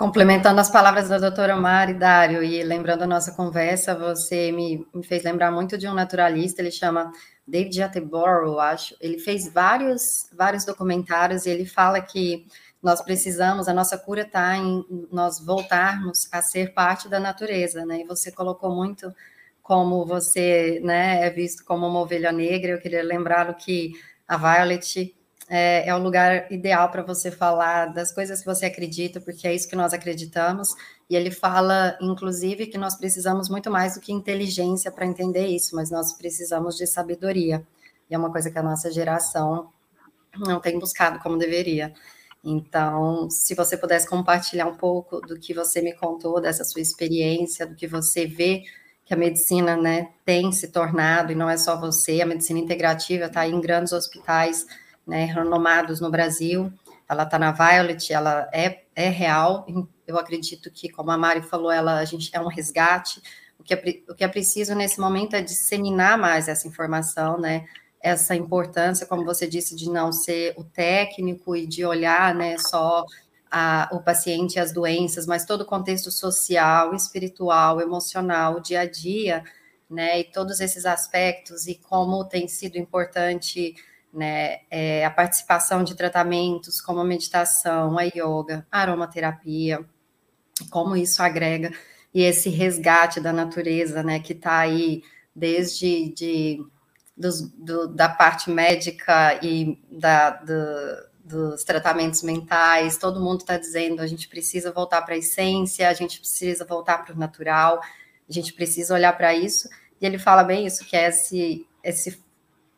Complementando as palavras da doutora Mari Dário e lembrando a nossa conversa, você me, me, fez lembrar muito de um naturalista, ele chama David Attenborough, acho. Ele fez vários, vários documentários e ele fala que nós precisamos, a nossa cura está em nós voltarmos a ser parte da natureza, né? E você colocou muito como você né, é visto como uma ovelha negra. Eu queria lembrar que a Violet é, é o lugar ideal para você falar das coisas que você acredita, porque é isso que nós acreditamos. E ele fala, inclusive, que nós precisamos muito mais do que inteligência para entender isso, mas nós precisamos de sabedoria. E é uma coisa que a nossa geração não tem buscado como deveria. Então, se você pudesse compartilhar um pouco do que você me contou, dessa sua experiência, do que você vê que a medicina né, tem se tornado, e não é só você, a medicina integrativa está em grandes hospitais né, renomados no Brasil, ela está na Violet, ela é, é real, eu acredito que, como a Mari falou, ela, a gente é um resgate, o que é, o que é preciso nesse momento é disseminar mais essa informação, né, essa importância, como você disse, de não ser o técnico e de olhar né, só a, o paciente e as doenças, mas todo o contexto social, espiritual, emocional, dia a dia, né, e todos esses aspectos, e como tem sido importante né, é, a participação de tratamentos como a meditação, a yoga, a aromaterapia, como isso agrega, e esse resgate da natureza, né, que está aí desde de dos, do, da parte médica e da, do, dos tratamentos mentais, todo mundo está dizendo a gente precisa voltar para a essência, a gente precisa voltar para o natural, a gente precisa olhar para isso. E ele fala bem isso, que é esse, esse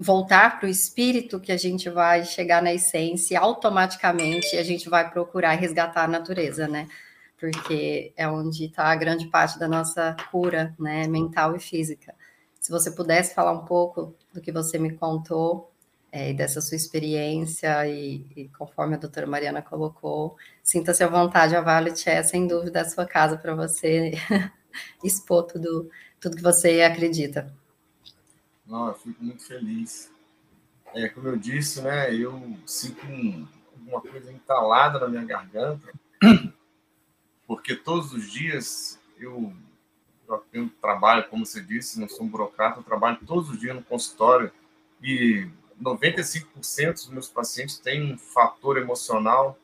voltar para o espírito que a gente vai chegar na essência automaticamente a gente vai procurar resgatar a natureza, né? Porque é onde está a grande parte da nossa cura, né, mental e física. Se você pudesse falar um pouco do que você me contou, é, dessa sua experiência, e, e, conforme a doutora Mariana colocou, sinta-se à vontade, a Valet é, sem dúvida, a sua casa para você expor tudo, tudo que você acredita. Não, eu fico muito feliz. É, como eu disse, né, eu sinto um, uma coisa entalada na minha garganta, porque todos os dias eu eu trabalho, como você disse, não sou um burocrata, eu trabalho todos os dias no consultório e 95% dos meus pacientes têm um fator emocional,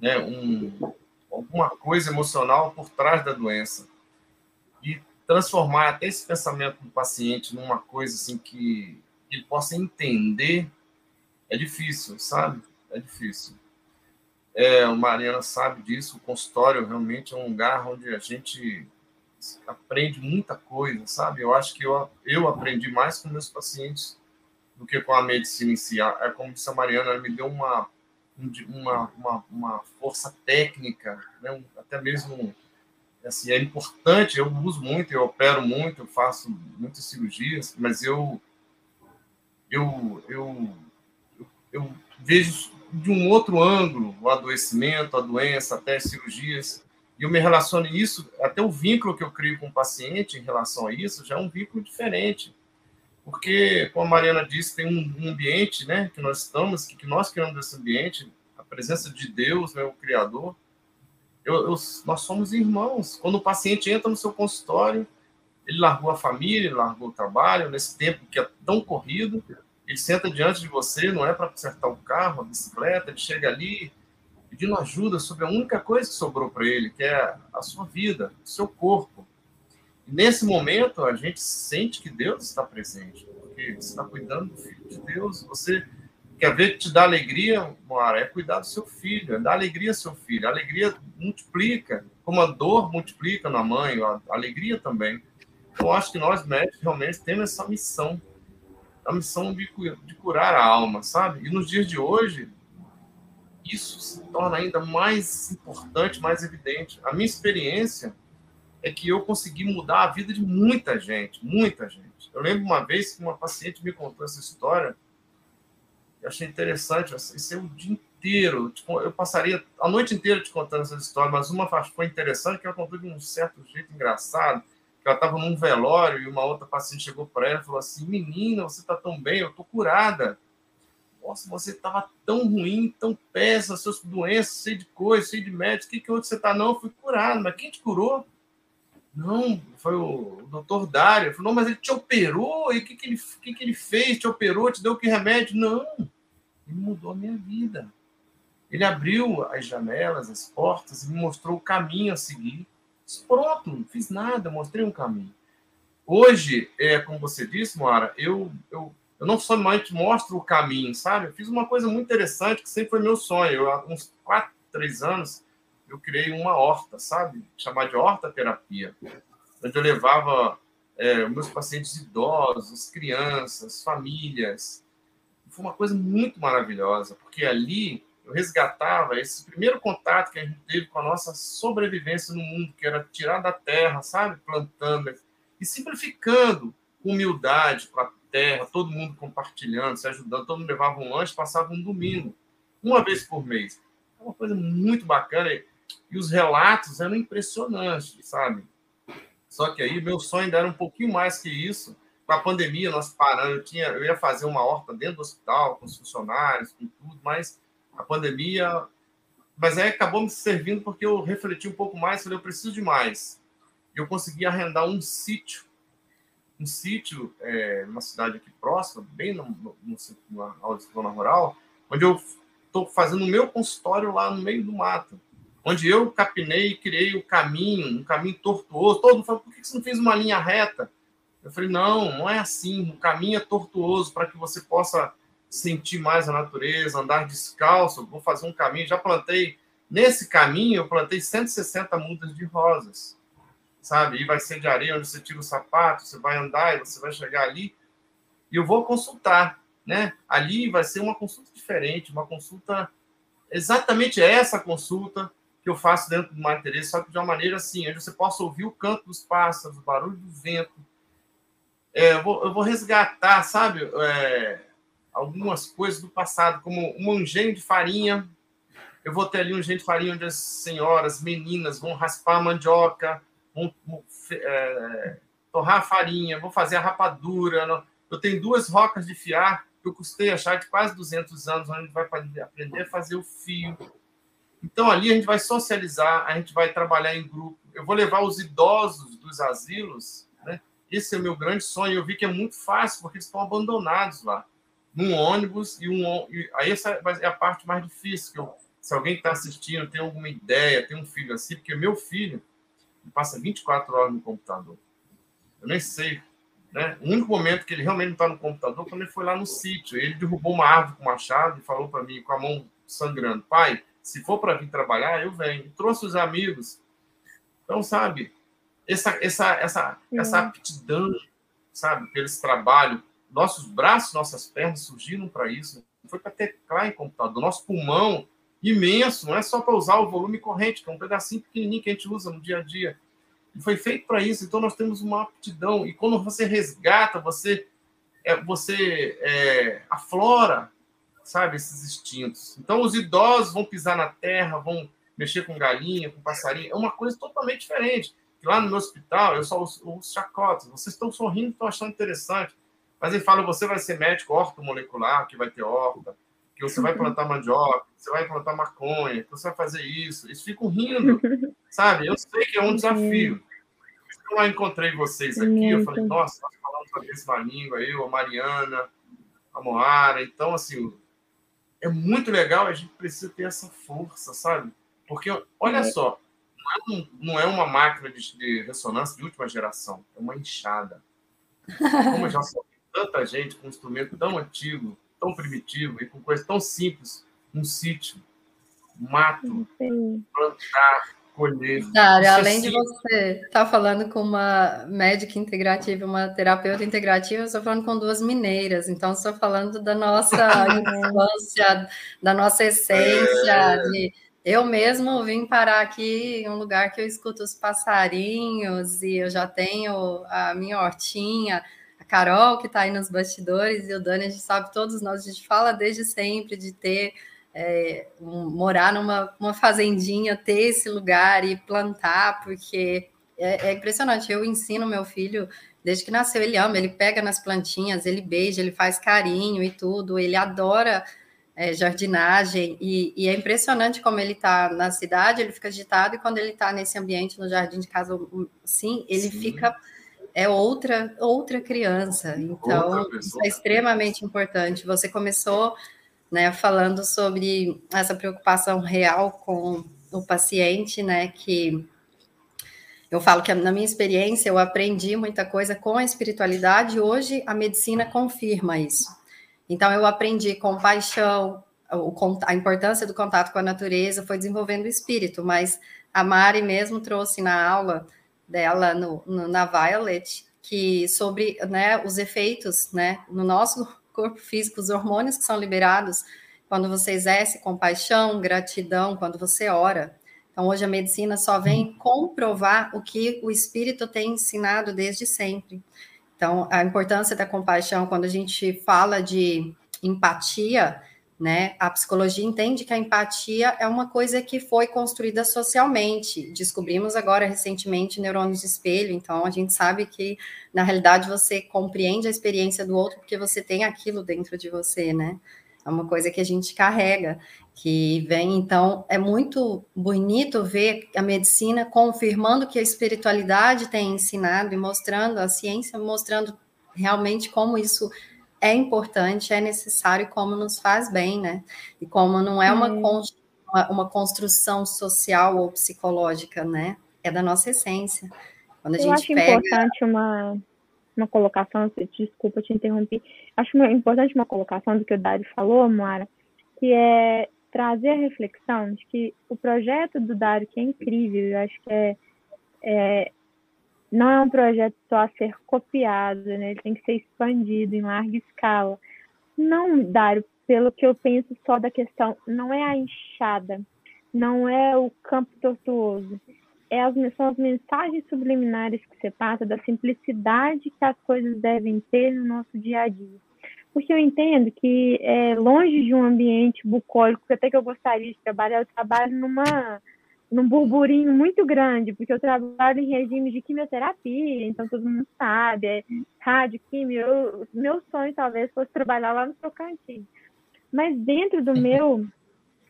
né, um, alguma coisa emocional por trás da doença. E transformar até esse pensamento do paciente numa coisa assim que ele possa entender é difícil, sabe? É difícil. É, a Mariana sabe disso, o consultório realmente é um lugar onde a gente aprende muita coisa, sabe? Eu acho que eu, eu aprendi mais com meus pacientes do que com a medicina em si. É como disse a Mariana, ela me deu uma, uma, uma, uma força técnica, né? até mesmo assim, é importante, eu uso muito, eu opero muito, eu faço muitas cirurgias, mas eu eu, eu, eu, eu vejo de um outro ângulo o adoecimento, a doença, até as cirurgias e eu me relaciono isso, até o vínculo que eu crio com o paciente em relação a isso já é um vínculo diferente. Porque, como a Mariana disse, tem um, ambiente né, que nós estamos, que, nós criamos esse ambiente, a presença de Deus, né, o Criador. Eu, eu, nós somos irmãos. Quando o paciente entra no seu consultório, ele largou a família, ele largou o trabalho, nesse tempo que é tão corrido, ele senta diante de você, não é para consertar o carro, a bicicleta, ele chega ali, pedindo ajuda sobre a única coisa que sobrou para ele, que é a sua vida, o seu corpo. E nesse momento, a gente sente que Deus está presente, porque você está cuidando do filho de Deus. Você quer ver que te dá alegria, Moara, é cuidar do seu filho, é dar alegria ao seu filho. A alegria multiplica, como a dor multiplica na mãe, a alegria também. Eu acho que nós médicos realmente temos essa missão, a missão de, de curar a alma, sabe? E nos dias de hoje, isso se torna ainda mais importante, mais evidente. A minha experiência é que eu consegui mudar a vida de muita gente, muita gente. Eu lembro uma vez que uma paciente me contou essa história, eu achei interessante, isso é o dia inteiro, tipo, eu passaria a noite inteira te contando essa história, mas uma foi interessante que ela contou de um certo jeito engraçado, que ela estava num velório e uma outra paciente chegou para ela e falou assim, menina, você está tão bem, eu estou curada nossa, você estava tão ruim, tão péssimo, suas doenças, cheio de coisas, cheio de médicos, o que, que você está? Não, eu fui curado, mas quem te curou? Não, foi o doutor Dário. Ele falou, não, mas ele te operou, e o que, que, ele, que, que ele fez? Te operou, te deu que remédio? Não, ele mudou a minha vida. Ele abriu as janelas, as portas, e me mostrou o caminho a seguir. Pronto, não fiz nada, mostrei um caminho. Hoje, é, como você disse, Moara, eu, eu eu não somente mostro o caminho, sabe? Eu fiz uma coisa muito interessante que sempre foi meu sonho. Eu, há uns quatro, três anos, eu criei uma horta, sabe? Chamada de horta terapia, onde eu levava é, meus pacientes idosos, crianças, famílias, Foi uma coisa muito maravilhosa, porque ali eu resgatava esse primeiro contato que a gente teve com a nossa sobrevivência no mundo, que era tirar da terra, sabe? Plantando e simplificando humildade com a terra, todo mundo compartilhando, se ajudando, todo mundo levava um lanche, passava um domingo, uma vez por mês. É uma coisa muito bacana os relatos eram impressionantes, sabe? Só que aí meu sonho ainda era um pouquinho mais que isso. Com a pandemia, nós paramos, eu, tinha, eu ia fazer uma horta dentro do hospital, com os funcionários, com tudo, mas a pandemia. Mas aí acabou me servindo porque eu refleti um pouco mais, falei, eu preciso de mais. E eu consegui arrendar um sítio, um sítio, é, numa cidade aqui próxima, bem no, na zona rural, onde eu estou fazendo o meu consultório lá no meio do mato onde eu capinei e criei o caminho, um caminho tortuoso. Todo mundo falou, por que você não fez uma linha reta? Eu falei, não, não é assim. O caminho é tortuoso para que você possa sentir mais a natureza, andar descalço. Vou fazer um caminho. Já plantei, nesse caminho, eu plantei 160 mudas de rosas, sabe? E vai ser de areia onde você tira o sapato, você vai andar e você vai chegar ali. E eu vou consultar, né? Ali vai ser uma consulta diferente, uma consulta exatamente essa consulta que eu faço dentro do Mar Teresa, só que de uma maneira assim, onde você possa ouvir o canto dos pássaros, o barulho do vento. É, eu, vou, eu, vou, resgatar, sabe? É, algumas coisas do passado, como um engenho de farinha. Eu vou ter ali um engenho de farinha onde as senhoras, meninas, vão raspar a mandioca, vão, vão é, torrar a farinha, vão fazer a rapadura. Eu tenho duas rocas de fiar que eu custei achar de quase 200 anos, onde vai aprender a fazer o fio. Então, ali a gente vai socializar, a gente vai trabalhar em grupo. Eu vou levar os idosos dos asilos, né? Esse é o meu grande sonho. Eu vi que é muito fácil, porque eles estão abandonados lá num ônibus e um e aí essa é a parte mais difícil que eu, se alguém está assistindo tem alguma ideia tem um filho assim porque meu filho passa 24 horas no computador eu nem sei né o único momento que ele realmente não está no computador é quando ele foi lá no sítio ele derrubou uma árvore com machado e falou para mim com a mão sangrando pai se for para vir trabalhar eu venho trouxe os amigos então sabe essa essa essa essa aptidão sabe pelo trabalho nossos braços, nossas pernas surgiram para isso. Não foi para teclar em computador. Nosso pulmão imenso, não é só para usar o volume corrente, que é um pedacinho pequenininho que a gente usa no dia a dia. E foi feito para isso. Então nós temos uma aptidão. E quando você resgata, você é, você é, aflora, sabe, esses instintos. Então os idosos vão pisar na terra, vão mexer com galinha, com passarinho. É uma coisa totalmente diferente. Lá no meu hospital, eu só uso, uso chacotas. Vocês estão sorrindo, estão achando interessante. Mas ele fala: você vai ser médico ortomolecular, que vai ter horta, que você vai plantar mandioca, que você vai plantar maconha, que você vai fazer isso. Eles ficam rindo, sabe? Eu sei que é um desafio. Quando eu encontrei vocês aqui, eu falei: nossa, nós falamos a mesma língua, eu, a Mariana, a Moara. Então, assim, é muito legal, a gente precisa ter essa força, sabe? Porque, olha é. só, não é, um, não é uma máquina de, de, ressonância de última geração, é uma enxada. Como já falei, tanta gente com um instrumento tão antigo, tão primitivo e com coisas tão simples, um sítio, um mato, plantar, colher. Dário, além de você estar tá falando com uma médica integrativa, uma terapeuta integrativa, eu estou falando com duas mineiras, então estou falando da nossa infância, da nossa essência, é... de eu mesmo vim parar aqui em um lugar que eu escuto os passarinhos e eu já tenho a minha hortinha. Carol, que está aí nos bastidores, e o Dani, a gente sabe, todos nós, a gente fala desde sempre de ter, é, morar numa uma fazendinha, ter esse lugar e plantar, porque é, é impressionante. Eu ensino meu filho, desde que nasceu, ele ama, ele pega nas plantinhas, ele beija, ele faz carinho e tudo, ele adora é, jardinagem, e, e, é impressionante como ele está na cidade, ele fica agitado, e quando ele está nesse ambiente, no jardim de casa, sim, ele sim. fica é outra outra criança. Então, outra isso é extremamente importante. Você começou né, falando sobre essa preocupação real com o paciente, né? Que eu falo que na minha experiência eu aprendi muita coisa com a espiritualidade, hoje a medicina confirma isso. Então eu aprendi compaixão, a importância do contato com a natureza, foi desenvolvendo o espírito, mas a Mari mesmo trouxe na aula dela no, no, na Violet, que sobre né, os efeitos né, no nosso corpo físico, os hormônios que são liberados quando você exerce compaixão, gratidão, quando você ora. Então, hoje a medicina só vem comprovar o que o espírito tem ensinado desde sempre. Então, a importância da compaixão, quando a gente fala de empatia, né? A psicologia entende que a empatia é uma coisa que foi construída socialmente. Descobrimos agora recentemente neurônios de espelho, então a gente sabe que na realidade você compreende a experiência do outro porque você tem aquilo dentro de você, né? É uma coisa que a gente carrega, que vem, então, é muito bonito ver a medicina confirmando que a espiritualidade tem ensinado e mostrando, a ciência mostrando realmente como isso é importante, é necessário e como nos faz bem, né? E como não é uma, é. uma construção social ou psicológica, né? É da nossa essência. Quando a Eu gente acho pega... importante uma, uma colocação, desculpa te interromper, acho importante uma colocação do que o Dário falou, Moara, que é trazer a reflexão de que o projeto do Dário, que é incrível, eu acho que é, é não é um projeto só a ser copiado, né? ele tem que ser expandido em larga escala. Não, Dário, pelo que eu penso só da questão, não é a enxada, não é o campo tortuoso, é as, são as mensagens subliminares que você passa da simplicidade que as coisas devem ter no nosso dia a dia. Porque eu entendo que é, longe de um ambiente bucólico, até que eu gostaria de trabalhar, eu trabalho numa num burburinho muito grande, porque eu trabalho em regime de quimioterapia, então todo mundo sabe, é rádio, quimio. Eu, meu sonho talvez fosse trabalhar lá no Tocantins. Mas dentro do meu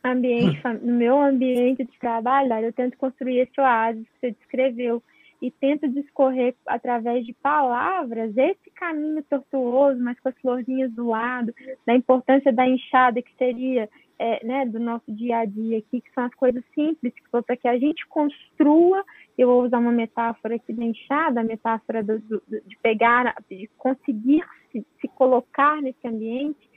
ambiente, no meu ambiente de trabalho, eu tento construir esse oásis que você descreveu e tento discorrer através de palavras esse caminho tortuoso, mas com as florzinhas do lado, da importância da enxada que seria é, né, do nosso dia a dia aqui, que são as coisas simples, para que a gente construa, eu vou usar uma metáfora aqui da enxada, a metáfora do, do, de pegar, de conseguir se, se colocar nesse ambiente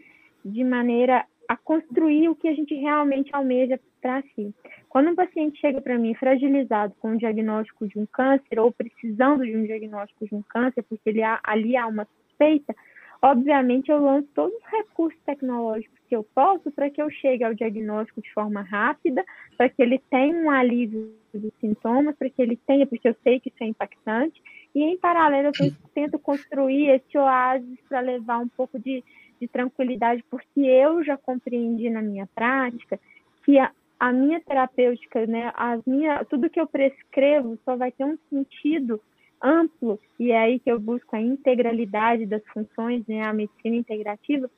de maneira a construir o que a gente realmente almeja para si. Quando um paciente chega para mim fragilizado com o diagnóstico de um câncer ou precisando de um diagnóstico de um câncer, porque ele há, ali há uma suspeita, obviamente eu lanço todos os recursos tecnológicos que eu posso para que eu chegue ao diagnóstico de forma rápida, para que ele tenha um alívio dos sintomas, para que ele tenha, porque eu sei que isso é impactante, e em paralelo eu tento construir esse oásis para levar um pouco de, de tranquilidade, porque eu já compreendi na minha prática que a, a minha terapêutica, né, minha, tudo que eu prescrevo só vai ter um sentido amplo, e é aí que eu busco a integralidade das funções, né, a medicina integrativa,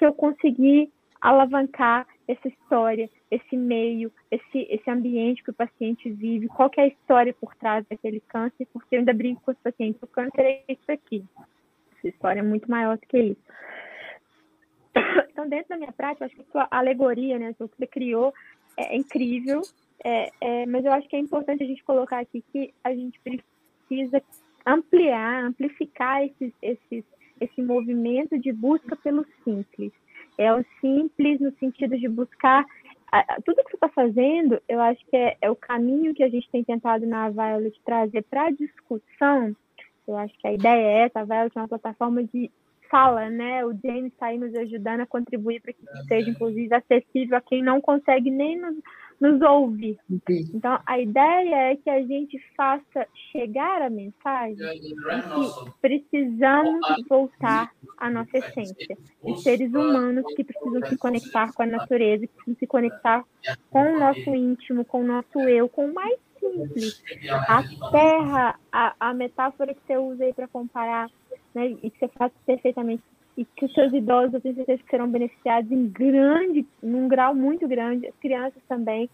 que eu consegui alavancar essa história, esse meio, esse, esse ambiente que o paciente vive, qual é a história por trás daquele câncer, porque eu ainda brinco com os pacientes, o câncer é isso aqui. Essa história é muito maior do que isso. Então, dentro da minha prática, acho que a sua alegoria, né, que você criou, é incrível, é, é, mas eu acho que é importante a gente colocar aqui que a gente precisa ampliar, amplificar esses, esses esse movimento de busca pelo simples. É o simples no sentido de buscar tudo que você está fazendo, eu acho que é, é, o caminho que a gente tem tentado na Violet trazer para a discussão. Eu acho que a ideia é essa, a Violet é uma plataforma de fala, né? O James está aí nos ajudando a contribuir para que seja, inclusive, acessível a quem não consegue nem nos, nos ouvir. Então, a ideia é que a gente faça chegar a mensagem que precisamos voltar à nossa essência, de seres humanos que precisam se conectar com a natureza, que precisam se conectar com o nosso íntimo, com o nosso eu, com o mais simples. A terra, a, a metáfora que você usa aí para comparar, né, e que você faz perfeitamente e que os seus idosos, eu tenho certeza que serão beneficiados em grande, num grau muito grande, as crianças também,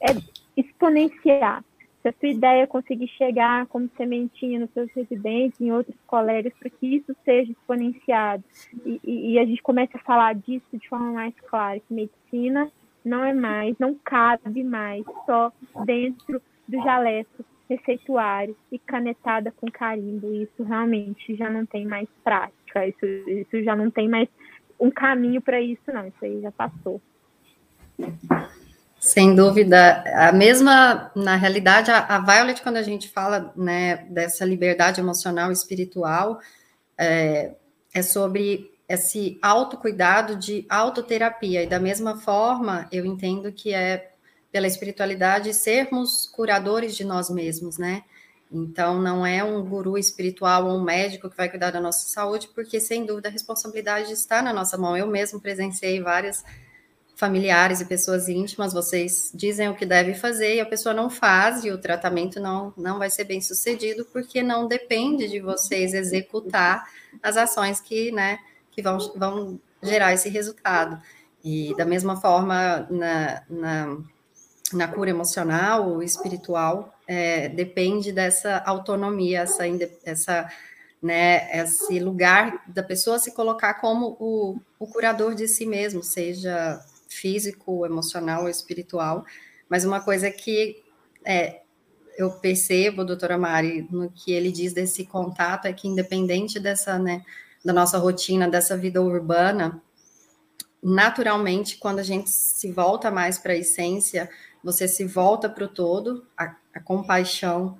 é exponenciar. Se a sua ideia é conseguir chegar como sementinha nos seus residentes, em outros colegas, para que isso seja exponenciado. E, e, e, a gente comece a falar disso de forma mais clara, que medicina não é mais, não cabe mais só dentro do jaleco receituário e canetada com carimbo. Isso realmente já não tem mais prática, isso, isso já não tem mais um caminho para isso, não. Isso aí já passou. Sem dúvida, a mesma, na realidade, a, a Violet, quando a gente fala né, dessa liberdade emocional e espiritual, é, é sobre esse autocuidado de autoterapia. E da mesma forma, eu entendo que é pela espiritualidade sermos curadores de nós mesmos, né? Então, não é um guru espiritual ou um médico que vai cuidar da nossa saúde, porque, sem dúvida, a responsabilidade está na nossa mão. Eu mesmo presenciei várias familiares e pessoas íntimas, vocês dizem o que deve fazer e a pessoa não faz, e o tratamento não, não vai ser bem sucedido, porque não depende de vocês executar as ações que, né, que vão, vão gerar esse resultado. E da mesma forma, na, na, na cura emocional, espiritual, é, depende dessa autonomia, essa, essa né, esse lugar da pessoa se colocar como o, o curador de si mesmo, seja físico, emocional ou espiritual. Mas uma coisa que é, eu percebo, doutora Mari, no que ele diz desse contato, é que independente dessa, né, da nossa rotina, dessa vida urbana, naturalmente, quando a gente se volta mais para a essência, você se volta para o todo, a, a compaixão,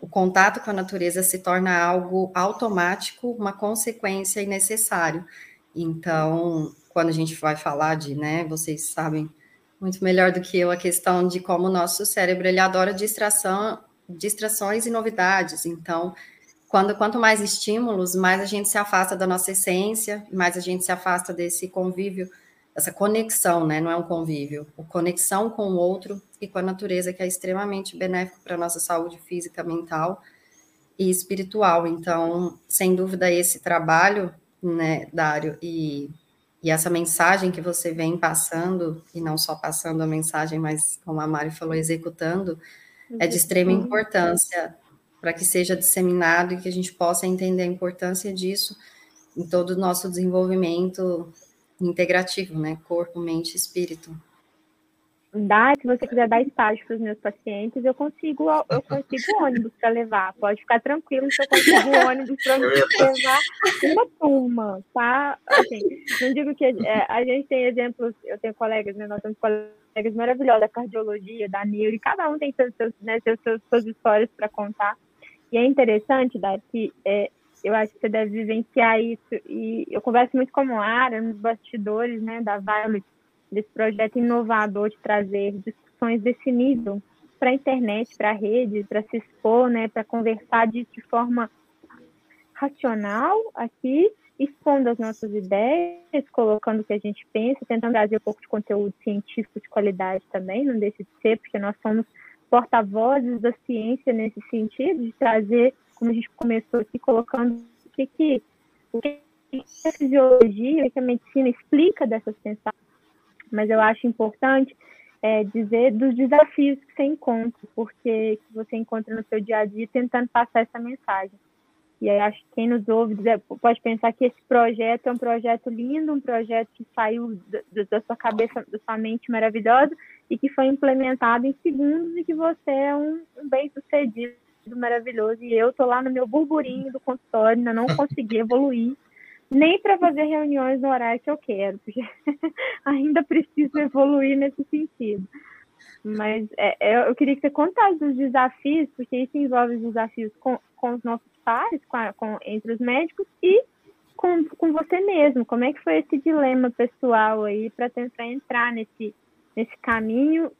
o contato com a natureza se torna algo automático, uma consequência e necessário. Então, quando a gente vai falar de, né, vocês sabem muito melhor do que eu a questão de como o nosso cérebro ele adora distração, distrações e novidades. Então, quando quanto mais estímulos, mais a gente se afasta da nossa essência, mais a gente se afasta desse convívio essa conexão, né? Não é um convívio, a conexão com o outro e com a natureza, que é extremamente benéfico para nossa saúde física, mental e espiritual. Então, sem dúvida, esse trabalho, né, Dário, e, e essa mensagem que você vem passando, e não só passando a mensagem, mas, como a Mari falou, executando, é de extrema importância para que seja disseminado e que a gente possa entender a importância disso em todo o nosso desenvolvimento integrativo, né? Corpo, mente espírito. Dá, se você quiser dar estágio para os meus pacientes, eu consigo, eu consigo ônibus para levar. Pode ficar tranquilo que eu consigo ônibus para levar uma turma, tá? Assim, não digo que é, a gente tem exemplos, eu tenho colegas, né? Nós temos colegas maravilhosos da cardiologia, da neuro, e cada um tem seus, seus, né, seus, seus suas histórias para contar. E é interessante, Dá, que é, eu acho que você deve vivenciar isso. E eu converso muito com a Ara, nos bastidores né, da Violet, desse projeto inovador de trazer discussões desse nível para a internet, para a rede, para se expor, né, para conversar disso de forma racional aqui, expondo as nossas ideias, colocando o que a gente pensa, tentando trazer um pouco de conteúdo científico de qualidade também, não deixe de ser, porque nós somos porta-vozes da ciência nesse sentido, de trazer como a gente começou aqui colocando o que, que, o que a fisiologia, o que a medicina explica dessas sensações. Mas eu acho importante é, dizer dos desafios que você encontra, porque que você encontra no seu dia a dia tentando passar essa mensagem. E aí acho que quem nos ouve pode pensar que esse projeto é um projeto lindo, um projeto que saiu da sua cabeça, da sua mente maravilhosa e que foi implementado em segundos e que você é um, um bem-sucedido maravilhoso e eu tô lá no meu burburinho do consultório, ainda não consegui evoluir, nem para fazer reuniões no horário que eu quero, porque ainda preciso evoluir nesse sentido. Mas é, é, eu queria que você contasse dos desafios, porque isso envolve os desafios com, com os nossos pares, com, a, com entre os médicos e com, com você mesmo. Como é que foi esse dilema pessoal aí para tentar entrar nesse, nesse caminho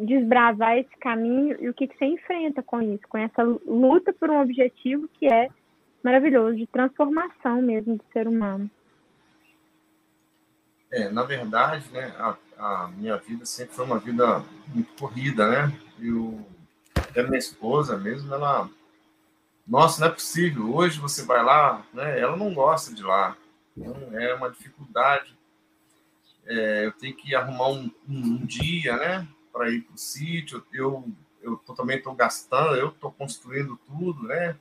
desbravar esse caminho e o que, que você enfrenta com isso, com essa luta por um objetivo que é maravilhoso, de transformação mesmo do ser humano. É, na verdade, né, a, a, minha vida sempre foi uma vida muito corrida, né? Eu, até minha esposa mesmo, ela, nossa, não é possível. Hoje você vai lá, né? Ela não gosta de lá. Então, é uma dificuldade. É, eu tenho que arrumar um, um, um dia, né? Para ir para o sítio, eu, eu também estou gastando, eu estou construindo tudo, né?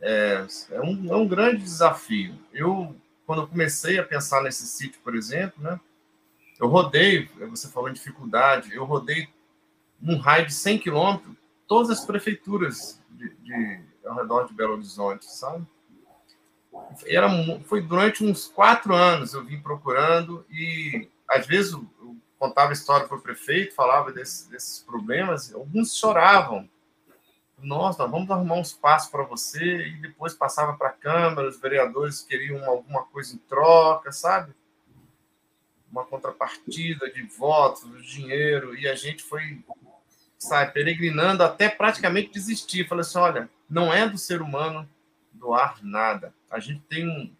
É, é, um, é um grande desafio. Eu, quando eu comecei a pensar nesse sítio, por exemplo, né? Eu rodei, você falou em dificuldade, eu rodei num raio de 100 quilômetros todas as prefeituras de, de, ao redor de Belo Horizonte, sabe? Era, foi durante uns quatro anos eu vim procurando e às vezes contava história para o prefeito, falava desse, desses problemas, alguns choravam, Nossa, vamos arrumar um espaço para você, e depois passava para a Câmara, os vereadores queriam alguma coisa em troca, sabe? Uma contrapartida de votos, de dinheiro, e a gente foi, sabe, peregrinando até praticamente desistir. Falei assim: olha, não é do ser humano doar nada. A gente tem um,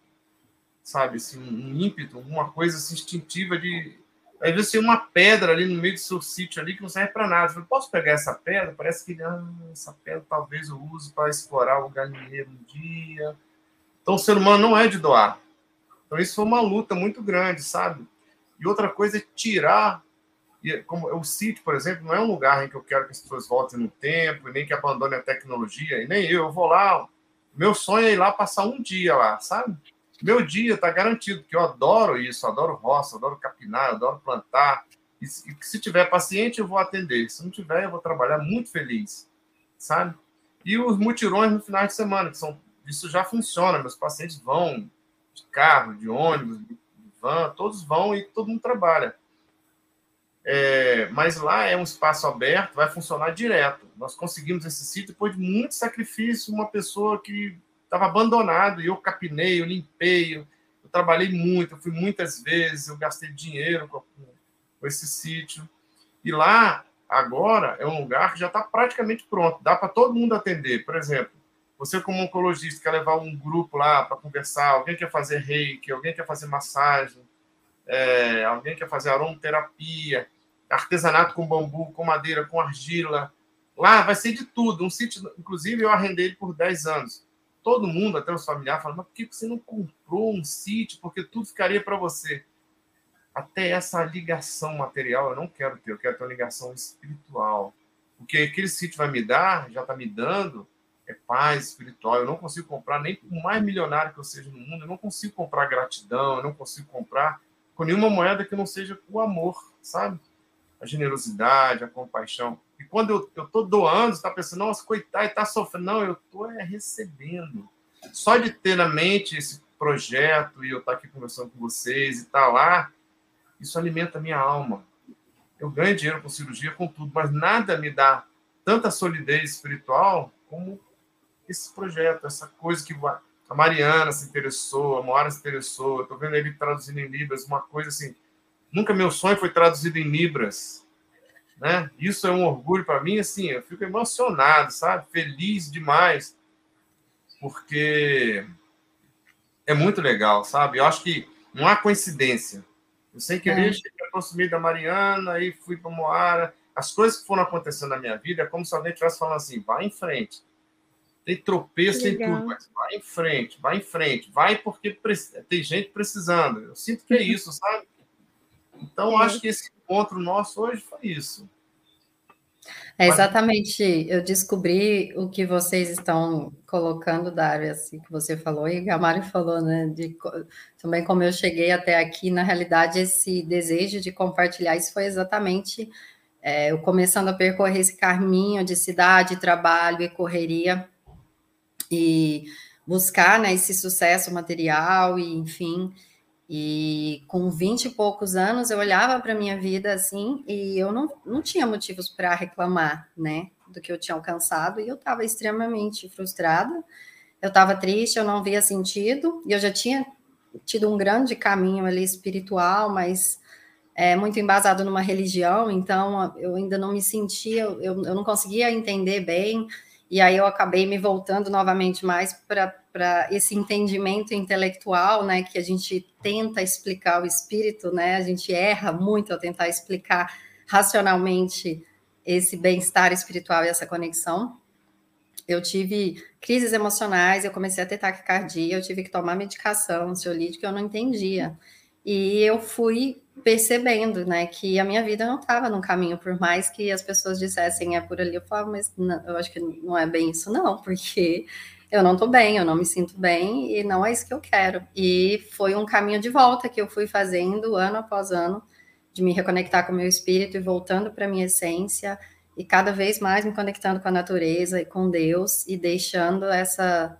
sabe, assim, um ímpeto, uma coisa assim, instintiva de. Às vezes tem uma pedra ali no meio do seu sítio ali que não serve para nada. Eu falei, posso pegar essa pedra? Parece que ah, essa pedra talvez eu use para explorar o galinheiro um dia. Então o ser humano não é de doar. Então isso foi uma luta muito grande, sabe? E outra coisa é tirar como o sítio, por exemplo, não é um lugar em que eu quero que as pessoas voltem no tempo, nem que abandonem a tecnologia, e nem eu. Eu vou lá, meu sonho é ir lá passar um dia lá, sabe? Meu dia está garantido, que eu adoro isso, adoro roça, adoro capinar, adoro plantar. E se tiver paciente, eu vou atender. Se não tiver, eu vou trabalhar muito feliz, sabe? E os mutirões no final de semana, que são isso já funciona. Meus pacientes vão de carro, de ônibus, de van, todos vão e todo mundo trabalha. É, mas lá é um espaço aberto, vai funcionar direto. Nós conseguimos esse sítio depois de muito sacrifício, uma pessoa que estava abandonado, e eu capinei, eu limpei, eu, eu, trabalhei muito, eu fui muitas vezes, eu gastei dinheiro com, com esse sítio. E lá, agora, é um lugar que já está praticamente pronto, dá para todo mundo atender. Por exemplo, você como oncologista quer levar um grupo lá para conversar, alguém quer fazer reiki, alguém quer fazer massagem, é, alguém quer fazer aromaterapia, artesanato com bambu, com madeira, com argila. Lá vai ser de tudo. Um sítio, inclusive, eu arrendei ele por 10 anos. Todo mundo, até os familiares, falam, mas por que você não comprou um sítio? Porque tudo ficaria para você. Até essa ligação material eu não quero ter, eu quero ter uma ligação espiritual. O que aquele sítio vai me dar, já está me dando, é paz espiritual. Eu não consigo comprar, nem por mais milionário que eu seja no mundo, eu não consigo comprar gratidão, eu não consigo comprar com nenhuma moeda que não seja o amor, sabe? A generosidade, a compaixão. E quando eu estou doando, você está pensando, nossa, coitado, está sofrendo. Não, eu estou é, recebendo. Só de ter na mente esse projeto e eu estar tá aqui conversando com vocês e estar tá lá, isso alimenta a minha alma. Eu ganho dinheiro com cirurgia, com tudo, mas nada me dá tanta solidez espiritual como esse projeto, essa coisa que a Mariana se interessou, a Moara se interessou, eu estou vendo ele traduzindo em Libras, uma coisa assim, Nunca meu sonho foi traduzido em Libras. Né? Isso é um orgulho para mim, assim, eu fico emocionado, sabe? Feliz demais, porque é muito legal, sabe? Eu acho que não há coincidência. Eu sem querer é. cheguei aproximei da Mariana, aí fui para Moara. As coisas que foram acontecendo na minha vida é como se alguém estivesse falando assim: vai em frente. Tem tropeço, tem tudo, mas vai em frente, vai em frente, vai porque tem gente precisando. Eu sinto que é isso, sabe? Então, acho que esse encontro nosso hoje foi isso. É exatamente, eu descobri o que vocês estão colocando, Dário, assim, que você falou, e a Mari falou, né, de, também como eu cheguei até aqui, na realidade, esse desejo de compartilhar isso foi exatamente é, eu começando a percorrer esse caminho de cidade, trabalho e correria, e buscar, né, esse sucesso material, e enfim, e com 20 e poucos anos, eu olhava para a minha vida assim e eu não, não tinha motivos para reclamar, né, do que eu tinha alcançado, e eu estava extremamente frustrada, eu estava triste, eu não via sentido, e eu já tinha tido um grande caminho ali espiritual, mas é, muito embasado numa religião, então eu ainda não me sentia, eu, eu não conseguia entender bem, e aí eu acabei me voltando novamente mais para esse entendimento intelectual, né, que a gente tenta explicar o espírito, né, a gente erra muito ao tentar explicar racionalmente esse bem-estar espiritual e essa conexão. Eu tive crises emocionais, eu comecei a ter taquicardia, eu tive que tomar medicação ansiolítica, eu não entendia. E eu fui percebendo, né, que a minha vida não estava num caminho, por mais que as pessoas dissessem é por ali, eu falava, mas não, eu acho que não é bem isso, não, porque eu não estou bem, eu não me sinto bem e não é isso que eu quero. E foi um caminho de volta que eu fui fazendo ano após ano, de me reconectar com o meu espírito e voltando para minha essência e cada vez mais me conectando com a natureza e com Deus e deixando essa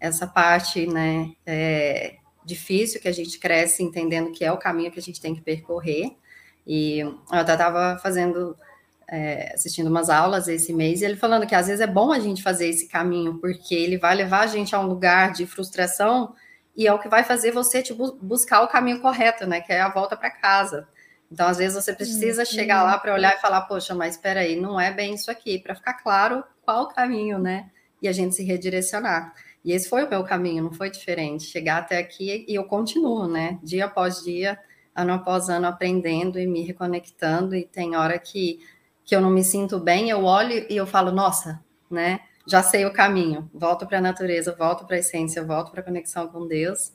essa parte, né, é, difícil que a gente cresce entendendo que é o caminho que a gente tem que percorrer. E eu estava fazendo é, assistindo umas aulas esse mês, e ele falando que às vezes é bom a gente fazer esse caminho, porque ele vai levar a gente a um lugar de frustração e é o que vai fazer você tipo, buscar o caminho correto, né? Que é a volta para casa. Então, às vezes, você precisa chegar lá para olhar e falar, poxa, mas espera aí, não é bem isso aqui, para ficar claro qual o caminho, né? E a gente se redirecionar. E esse foi o meu caminho, não foi diferente. Chegar até aqui e eu continuo, né? Dia após dia, ano após ano, aprendendo e me reconectando. E tem hora que, que eu não me sinto bem, eu olho e eu falo, nossa, né? Já sei o caminho. Volto para a natureza, volto para a essência, volto para a conexão com Deus.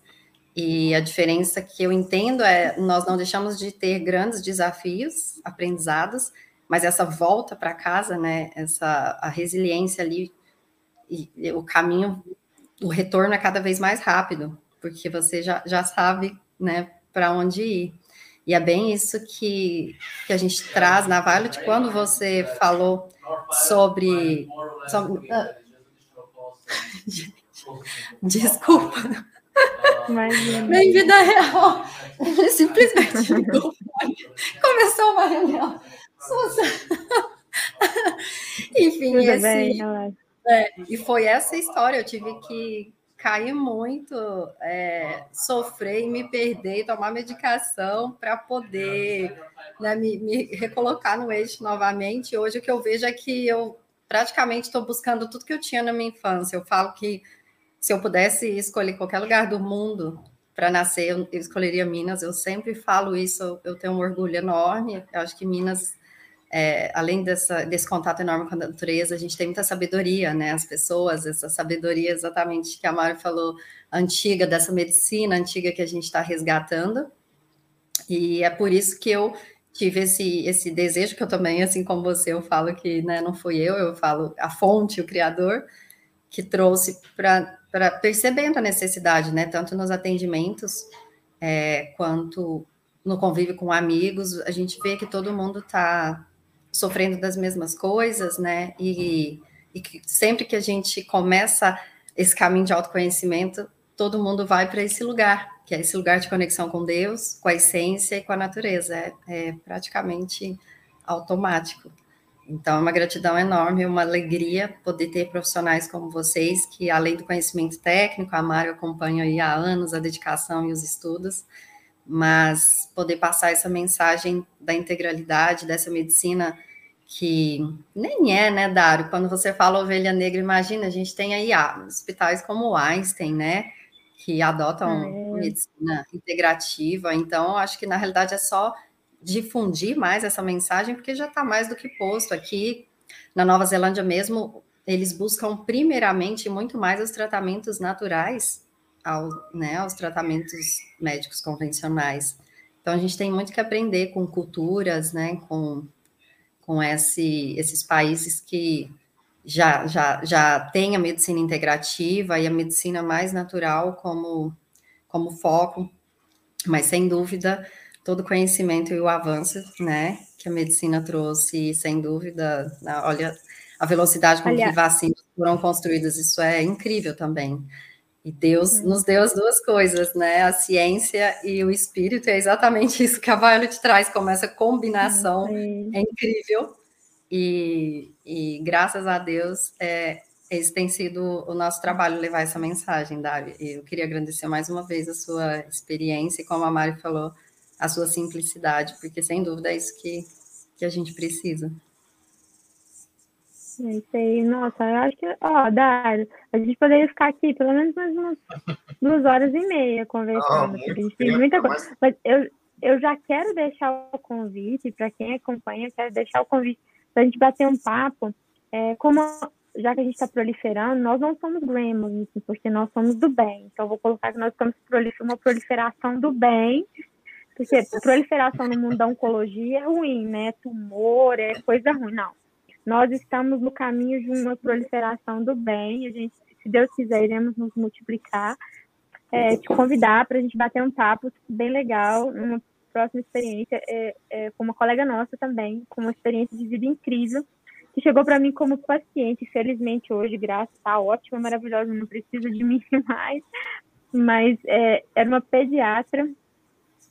E a diferença que eu entendo é nós não deixamos de ter grandes desafios, aprendizados, mas essa volta para casa, né? Essa a resiliência ali e, e o caminho, o retorno é cada vez mais rápido, porque você já, já sabe, né, para onde ir. E é bem isso que, que a gente traz na Violet quando você falou sobre. sobre ah, desculpa. Bem vida real. Simplesmente começou uma reunião. Enfim, esse, bem, é, e foi essa história. Eu tive que cair muito, é, sofrer e me perder, tomar medicação para poder né, me, me, recolocar no eixo novamente. Hoje o que eu vejo é que eu praticamente estou buscando tudo que eu tinha na minha infância. Eu falo que se eu pudesse escolher qualquer lugar do mundo para nascer, eu, eu escolheria Minas. Eu sempre falo isso, eu tenho um orgulho enorme. Eu acho que Minas é, além dessa, desse contato enorme com a natureza, a gente tem muita sabedoria, né? As pessoas, essa sabedoria exatamente que a Mari falou, antiga, dessa medicina antiga que a gente está resgatando. E é por isso que eu tive esse, esse desejo, que eu também, assim como você, eu falo que né, não fui eu, eu falo a fonte, o criador, que trouxe para percebendo a necessidade, né? Tanto nos atendimentos, é, quanto no convívio com amigos, a gente vê que todo mundo está sofrendo das mesmas coisas, né? E, e que sempre que a gente começa esse caminho de autoconhecimento, todo mundo vai para esse lugar, que é esse lugar de conexão com Deus, com a essência e com a natureza. É, é praticamente automático. Então, é uma gratidão enorme, uma alegria poder ter profissionais como vocês, que além do conhecimento técnico, a Mário acompanha aí há anos a dedicação e os estudos, mas poder passar essa mensagem da integralidade dessa medicina que nem é, né, Dário? Quando você fala ovelha negra, imagina, a gente tem aí ah, hospitais como o Einstein, né, que adotam é. medicina integrativa. Então, acho que na realidade é só difundir mais essa mensagem, porque já está mais do que posto aqui. Na Nova Zelândia mesmo, eles buscam primeiramente muito mais os tratamentos naturais ao, né, aos tratamentos médicos convencionais. Então, a gente tem muito que aprender com culturas, né, com, com esse, esses países que já, já, já têm a medicina integrativa e a medicina mais natural como, como foco, mas, sem dúvida, todo o conhecimento e o avanço, né, que a medicina trouxe, sem dúvida, olha, a velocidade com Aliás. que vacinas foram construídas, isso é incrível também. E Deus uhum. nos deu as duas coisas, né? A ciência e o espírito, é exatamente isso que a Violet traz, como essa combinação uhum. é incrível. E, e, graças a Deus, é, esse tem sido o nosso trabalho, levar essa mensagem. E eu queria agradecer mais uma vez a sua experiência e, como a Mari falou, a sua simplicidade, porque sem dúvida é isso que, que a gente precisa. É isso aí, nossa, eu acho que, ó, Dário, a gente poderia ficar aqui pelo menos mais umas duas horas e meia conversando, porque a gente tem muita coisa. Mas eu, eu já quero deixar o convite, para quem acompanha, eu quero deixar o convite para a gente bater um papo. É, como já que a gente está proliferando, nós não somos gremlins, porque nós somos do bem. Então, vou colocar que nós estamos uma proliferação do bem, porque proliferação no mundo da oncologia é ruim, né? Tumor, é coisa ruim. Não nós estamos no caminho de uma proliferação do bem. A gente, se Deus quiser, iremos nos multiplicar. É, te convidar para a gente bater um papo bem legal, uma próxima experiência é, é, com uma colega nossa também, com uma experiência de vida incrível, que chegou para mim como paciente. Felizmente, hoje, graças, está ótima, maravilhosa, não precisa de mim mais. Mas é, era uma pediatra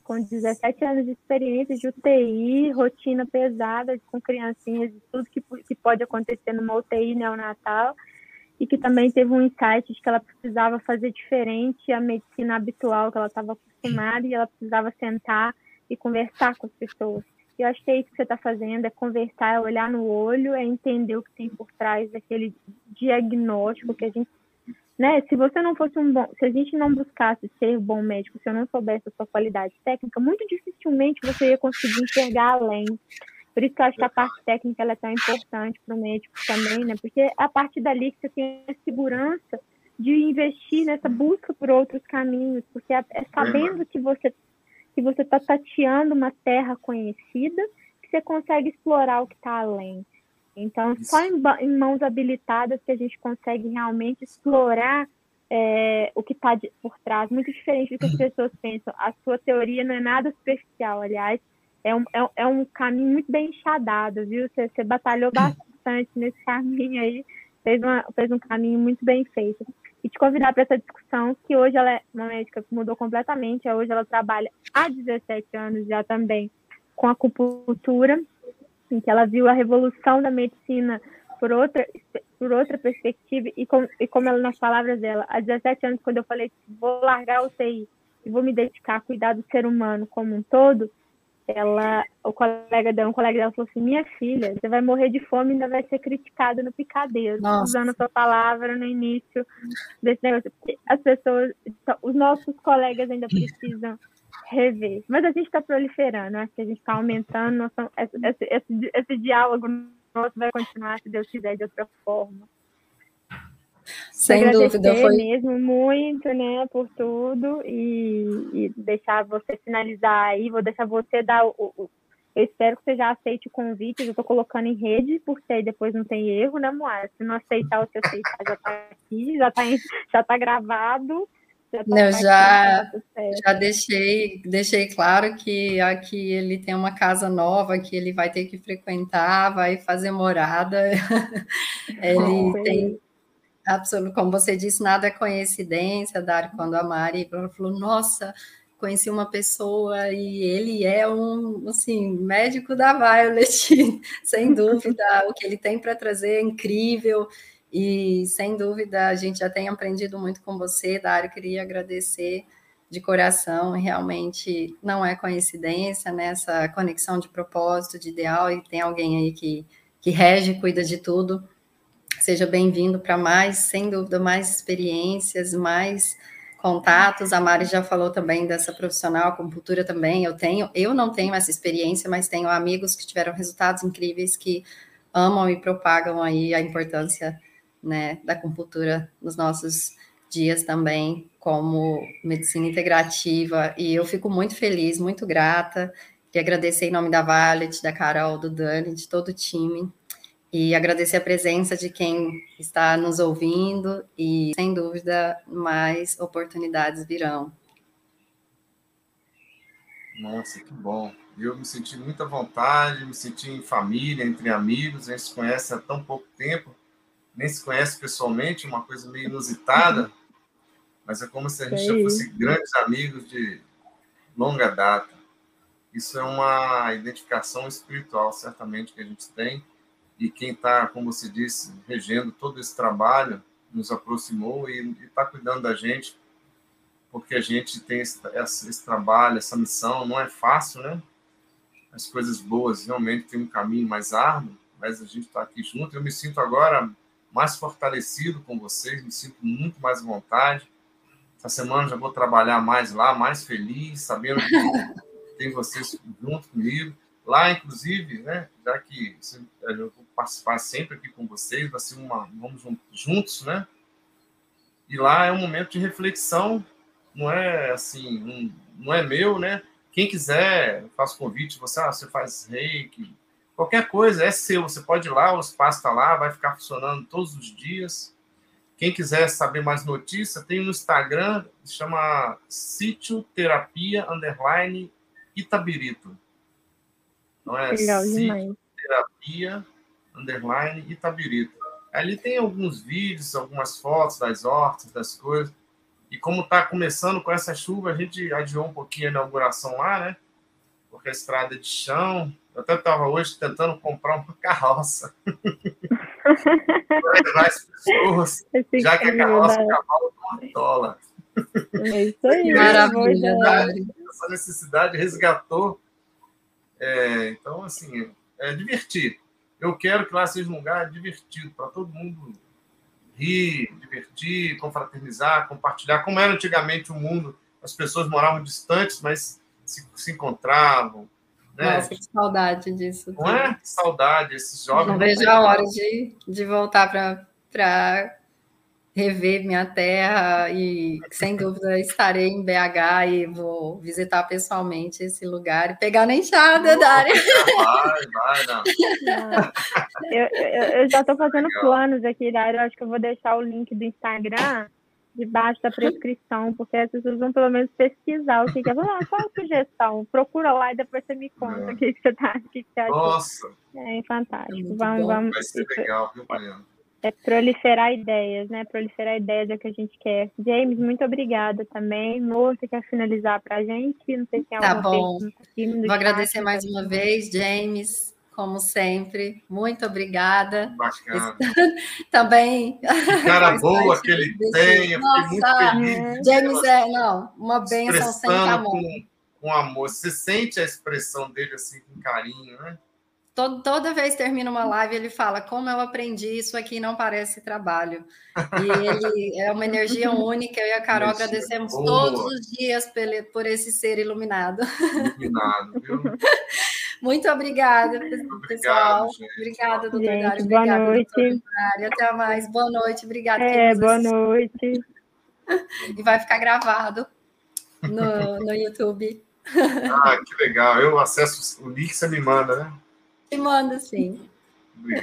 com 17 anos de experiência de UTI, rotina pesada com criancinhas, tudo que, que pode acontecer numa UTI neonatal, e que também teve um insight de que ela precisava fazer diferente a medicina habitual que ela estava acostumada e ela precisava sentar e conversar com as pessoas. Eu acho que é isso que você está fazendo, é conversar, é olhar no olho, é entender o que tem por trás daquele diagnóstico que a gente né? Se você não fosse um bom, se a gente não buscasse ser bom médico, se eu não soubesse a sua qualidade técnica, muito dificilmente você ia conseguir enxergar além. Por isso que eu acho que a parte técnica é tão importante para o médico também, né? Porque é a partir dali que você tem a segurança de investir nessa busca por outros caminhos, porque é, é sabendo que você que você está tateando uma terra conhecida que você consegue explorar o que está além. Então, Isso. só em, em, mãos habilitadas que a gente consegue realmente explorar é, o que está por trás, muito diferente do que as pessoas pensam. A sua teoria não é nada superficial, aliás, é um, é, é um caminho muito bem enxadado, viu? Você, você batalhou bastante nesse caminho aí, fez, uma, fez um caminho muito bem feito. E te convidar para essa discussão, que hoje ela é uma médica que mudou completamente, hoje ela trabalha há 17 anos já também com acupuntura, em que ela viu a revolução da medicina por outra, por outra perspectiva, e, com, e como ela, nas palavras dela, há 17 anos, quando eu falei vou largar o TI e vou me dedicar a cuidar do ser humano como um todo, ela, o colega dela, um colega dela falou assim, minha filha, você vai morrer de fome e ainda vai ser criticada no picadeiro, Nossa. usando a sua palavra no início desse negócio. As pessoas, os nossos colegas ainda precisam rever. Mas a gente está proliferando, acho que a gente está aumentando, nossa, esse, esse, esse, diálogo nosso vai continuar, se Deus quiser, de outra forma. Sem dúvida, foi mesmo muito, né, por tudo e, e, deixar você finalizar aí, vou deixar você dar o, o eu espero que você já aceite o convite, eu estou colocando em rede, porque aí depois não tem erro, né, Moara? Se não aceitar, você aceitar, já está aqui, já está já tá gravado, tá já, já deixei, deixei claro que aqui ele tem uma casa nova que ele vai ter que frequentar, vai fazer morada. ele tem absoluto, como você disse, nada é coincidência, Dário, quando a Mari falou, nossa, conheci uma pessoa e ele é um, assim, médico da Violet, sem dúvida, o que ele tem para trazer é incrível, e sem dúvida a gente já tem aprendido muito com você, Dário. Queria agradecer de coração. Realmente não é coincidência nessa né, conexão de propósito, de ideal, e tem alguém aí que, que rege, cuida de tudo. Seja bem-vindo para mais, sem dúvida, mais experiências, mais contatos. A Mari já falou também dessa profissional, com cultura também. Eu tenho, eu não tenho essa experiência, mas tenho amigos que tiveram resultados incríveis que amam e propagam aí a importância né, da acupuntura nos nossos dias também, como medicina integrativa, e eu fico muito feliz, muito grata, e agradecer em nome da Violet, da Carol, do Dani, de todo o time, e agradecer a presença de quem está nos ouvindo, e sem dúvida, mais oportunidades virão. Nossa, que bom. Eu me senti muita vontade, me senti em família, entre amigos, a gente se conhece há tão pouco tempo, nem se conhece pessoalmente, uma coisa meio inusitada, mas é como se a gente já fosse grandes amigos de longa data. Isso é uma identificação espiritual, certamente, que a gente tem. E quem está, como você disse, regendo todo esse trabalho, nos aproximou e está cuidando da gente, porque a gente tem esse, esse, esse, trabalho, essa missão. Não é fácil, né? As coisas boas realmente têm um caminho mais árduo, mas a gente está aqui junto. Eu me sinto agora mais fortalecido com vocês, me sinto muito mais à vontade. Essa semana já vou trabalhar mais lá, mais feliz, sabendo que tem vocês junto comigo. Lá, inclusive, né, já que eu vou participar sempre aqui com vocês, vai ser uma. Vamos juntos, né? E lá é um momento de reflexão, não é assim, um, não é meu, né? Quem quiser, faço convite, você, ah, você faz reiki, Qualquer coisa é seu, você pode ir lá, o espaço está lá, vai ficar funcionando todos os dias. Quem quiser saber mais notícia, tem no Instagram, chama Sítio Terapia Underline Itabirito. Não é Legal, Sítio Terapia Underline Itabirito. Ali tem alguns vídeos, algumas fotos das hortas, das coisas. E como está começando com essa chuva, a gente adiou um pouquinho a inauguração lá, né? Porque a estrada é de chão. Eu até estava hoje tentando comprar uma carroça. Para levar as pessoas, já que a carroça é cavalo uma dólar. É isso aí. Maravilha, Essa necessidade resgatou. É, então, assim, é divertido. Eu quero que lá seja um lugar divertido para todo mundo rir, divertir, confraternizar, compartilhar. Como era antigamente o mundo, as pessoas moravam distantes, mas se, se encontravam. Né? Nossa, que saudade disso. Não é? Que saudade, esses jovens. Não vejo a hora de, de voltar para rever minha terra e, sem dúvida, estarei em BH e vou visitar pessoalmente esse lugar e pegar na enxada, Dário. Vai, vai, não. Eu, eu, eu já estou fazendo Legal. planos aqui, Dário. Acho que eu vou deixar o link do Instagram debaixo da prescrição, porque as pessoas vão pelo menos pesquisar o que, que é. Ah, qual a sugestão? Procura lá e depois você me conta o que, que você tá, o que, que você acha. Nossa! É fantástico. É vamos, vamos. Vai ser legal, viu, Mariana? É proliferar ideias, né? Proliferar ideias é o que a gente quer. James, muito obrigada também. Mo, você quer finalizar para a gente? Não sei se tem tá alguma bom. Vou agradecer mais uma vez, James, como sempre. Muito obrigada. Bacana. Também. Cara boa que ele desse- tem. Eu fiquei muito Nossa, feliz. James é, não, uma bênção sem tamanho. com, com amor. Você sente a expressão dele assim com carinho, né? Todo- toda vez que termina uma live, ele fala: Como eu aprendi, isso aqui não parece trabalho. E ele é uma energia única. Eu e a Carol Energia agradecemos boa. todos os dias pele- por esse ser iluminado. Iluminado, viu? Muito obrigada, pessoal. Obrigado. Obrigada, doutor Gente, Dário. boa Obrigada, noite. Até mais. Boa noite. Obrigada. É, boa assistiu. noite. E vai ficar gravado no, no YouTube. Ah, que legal. Eu acesso o link, você me manda, né? Te manda sim. Obrigado.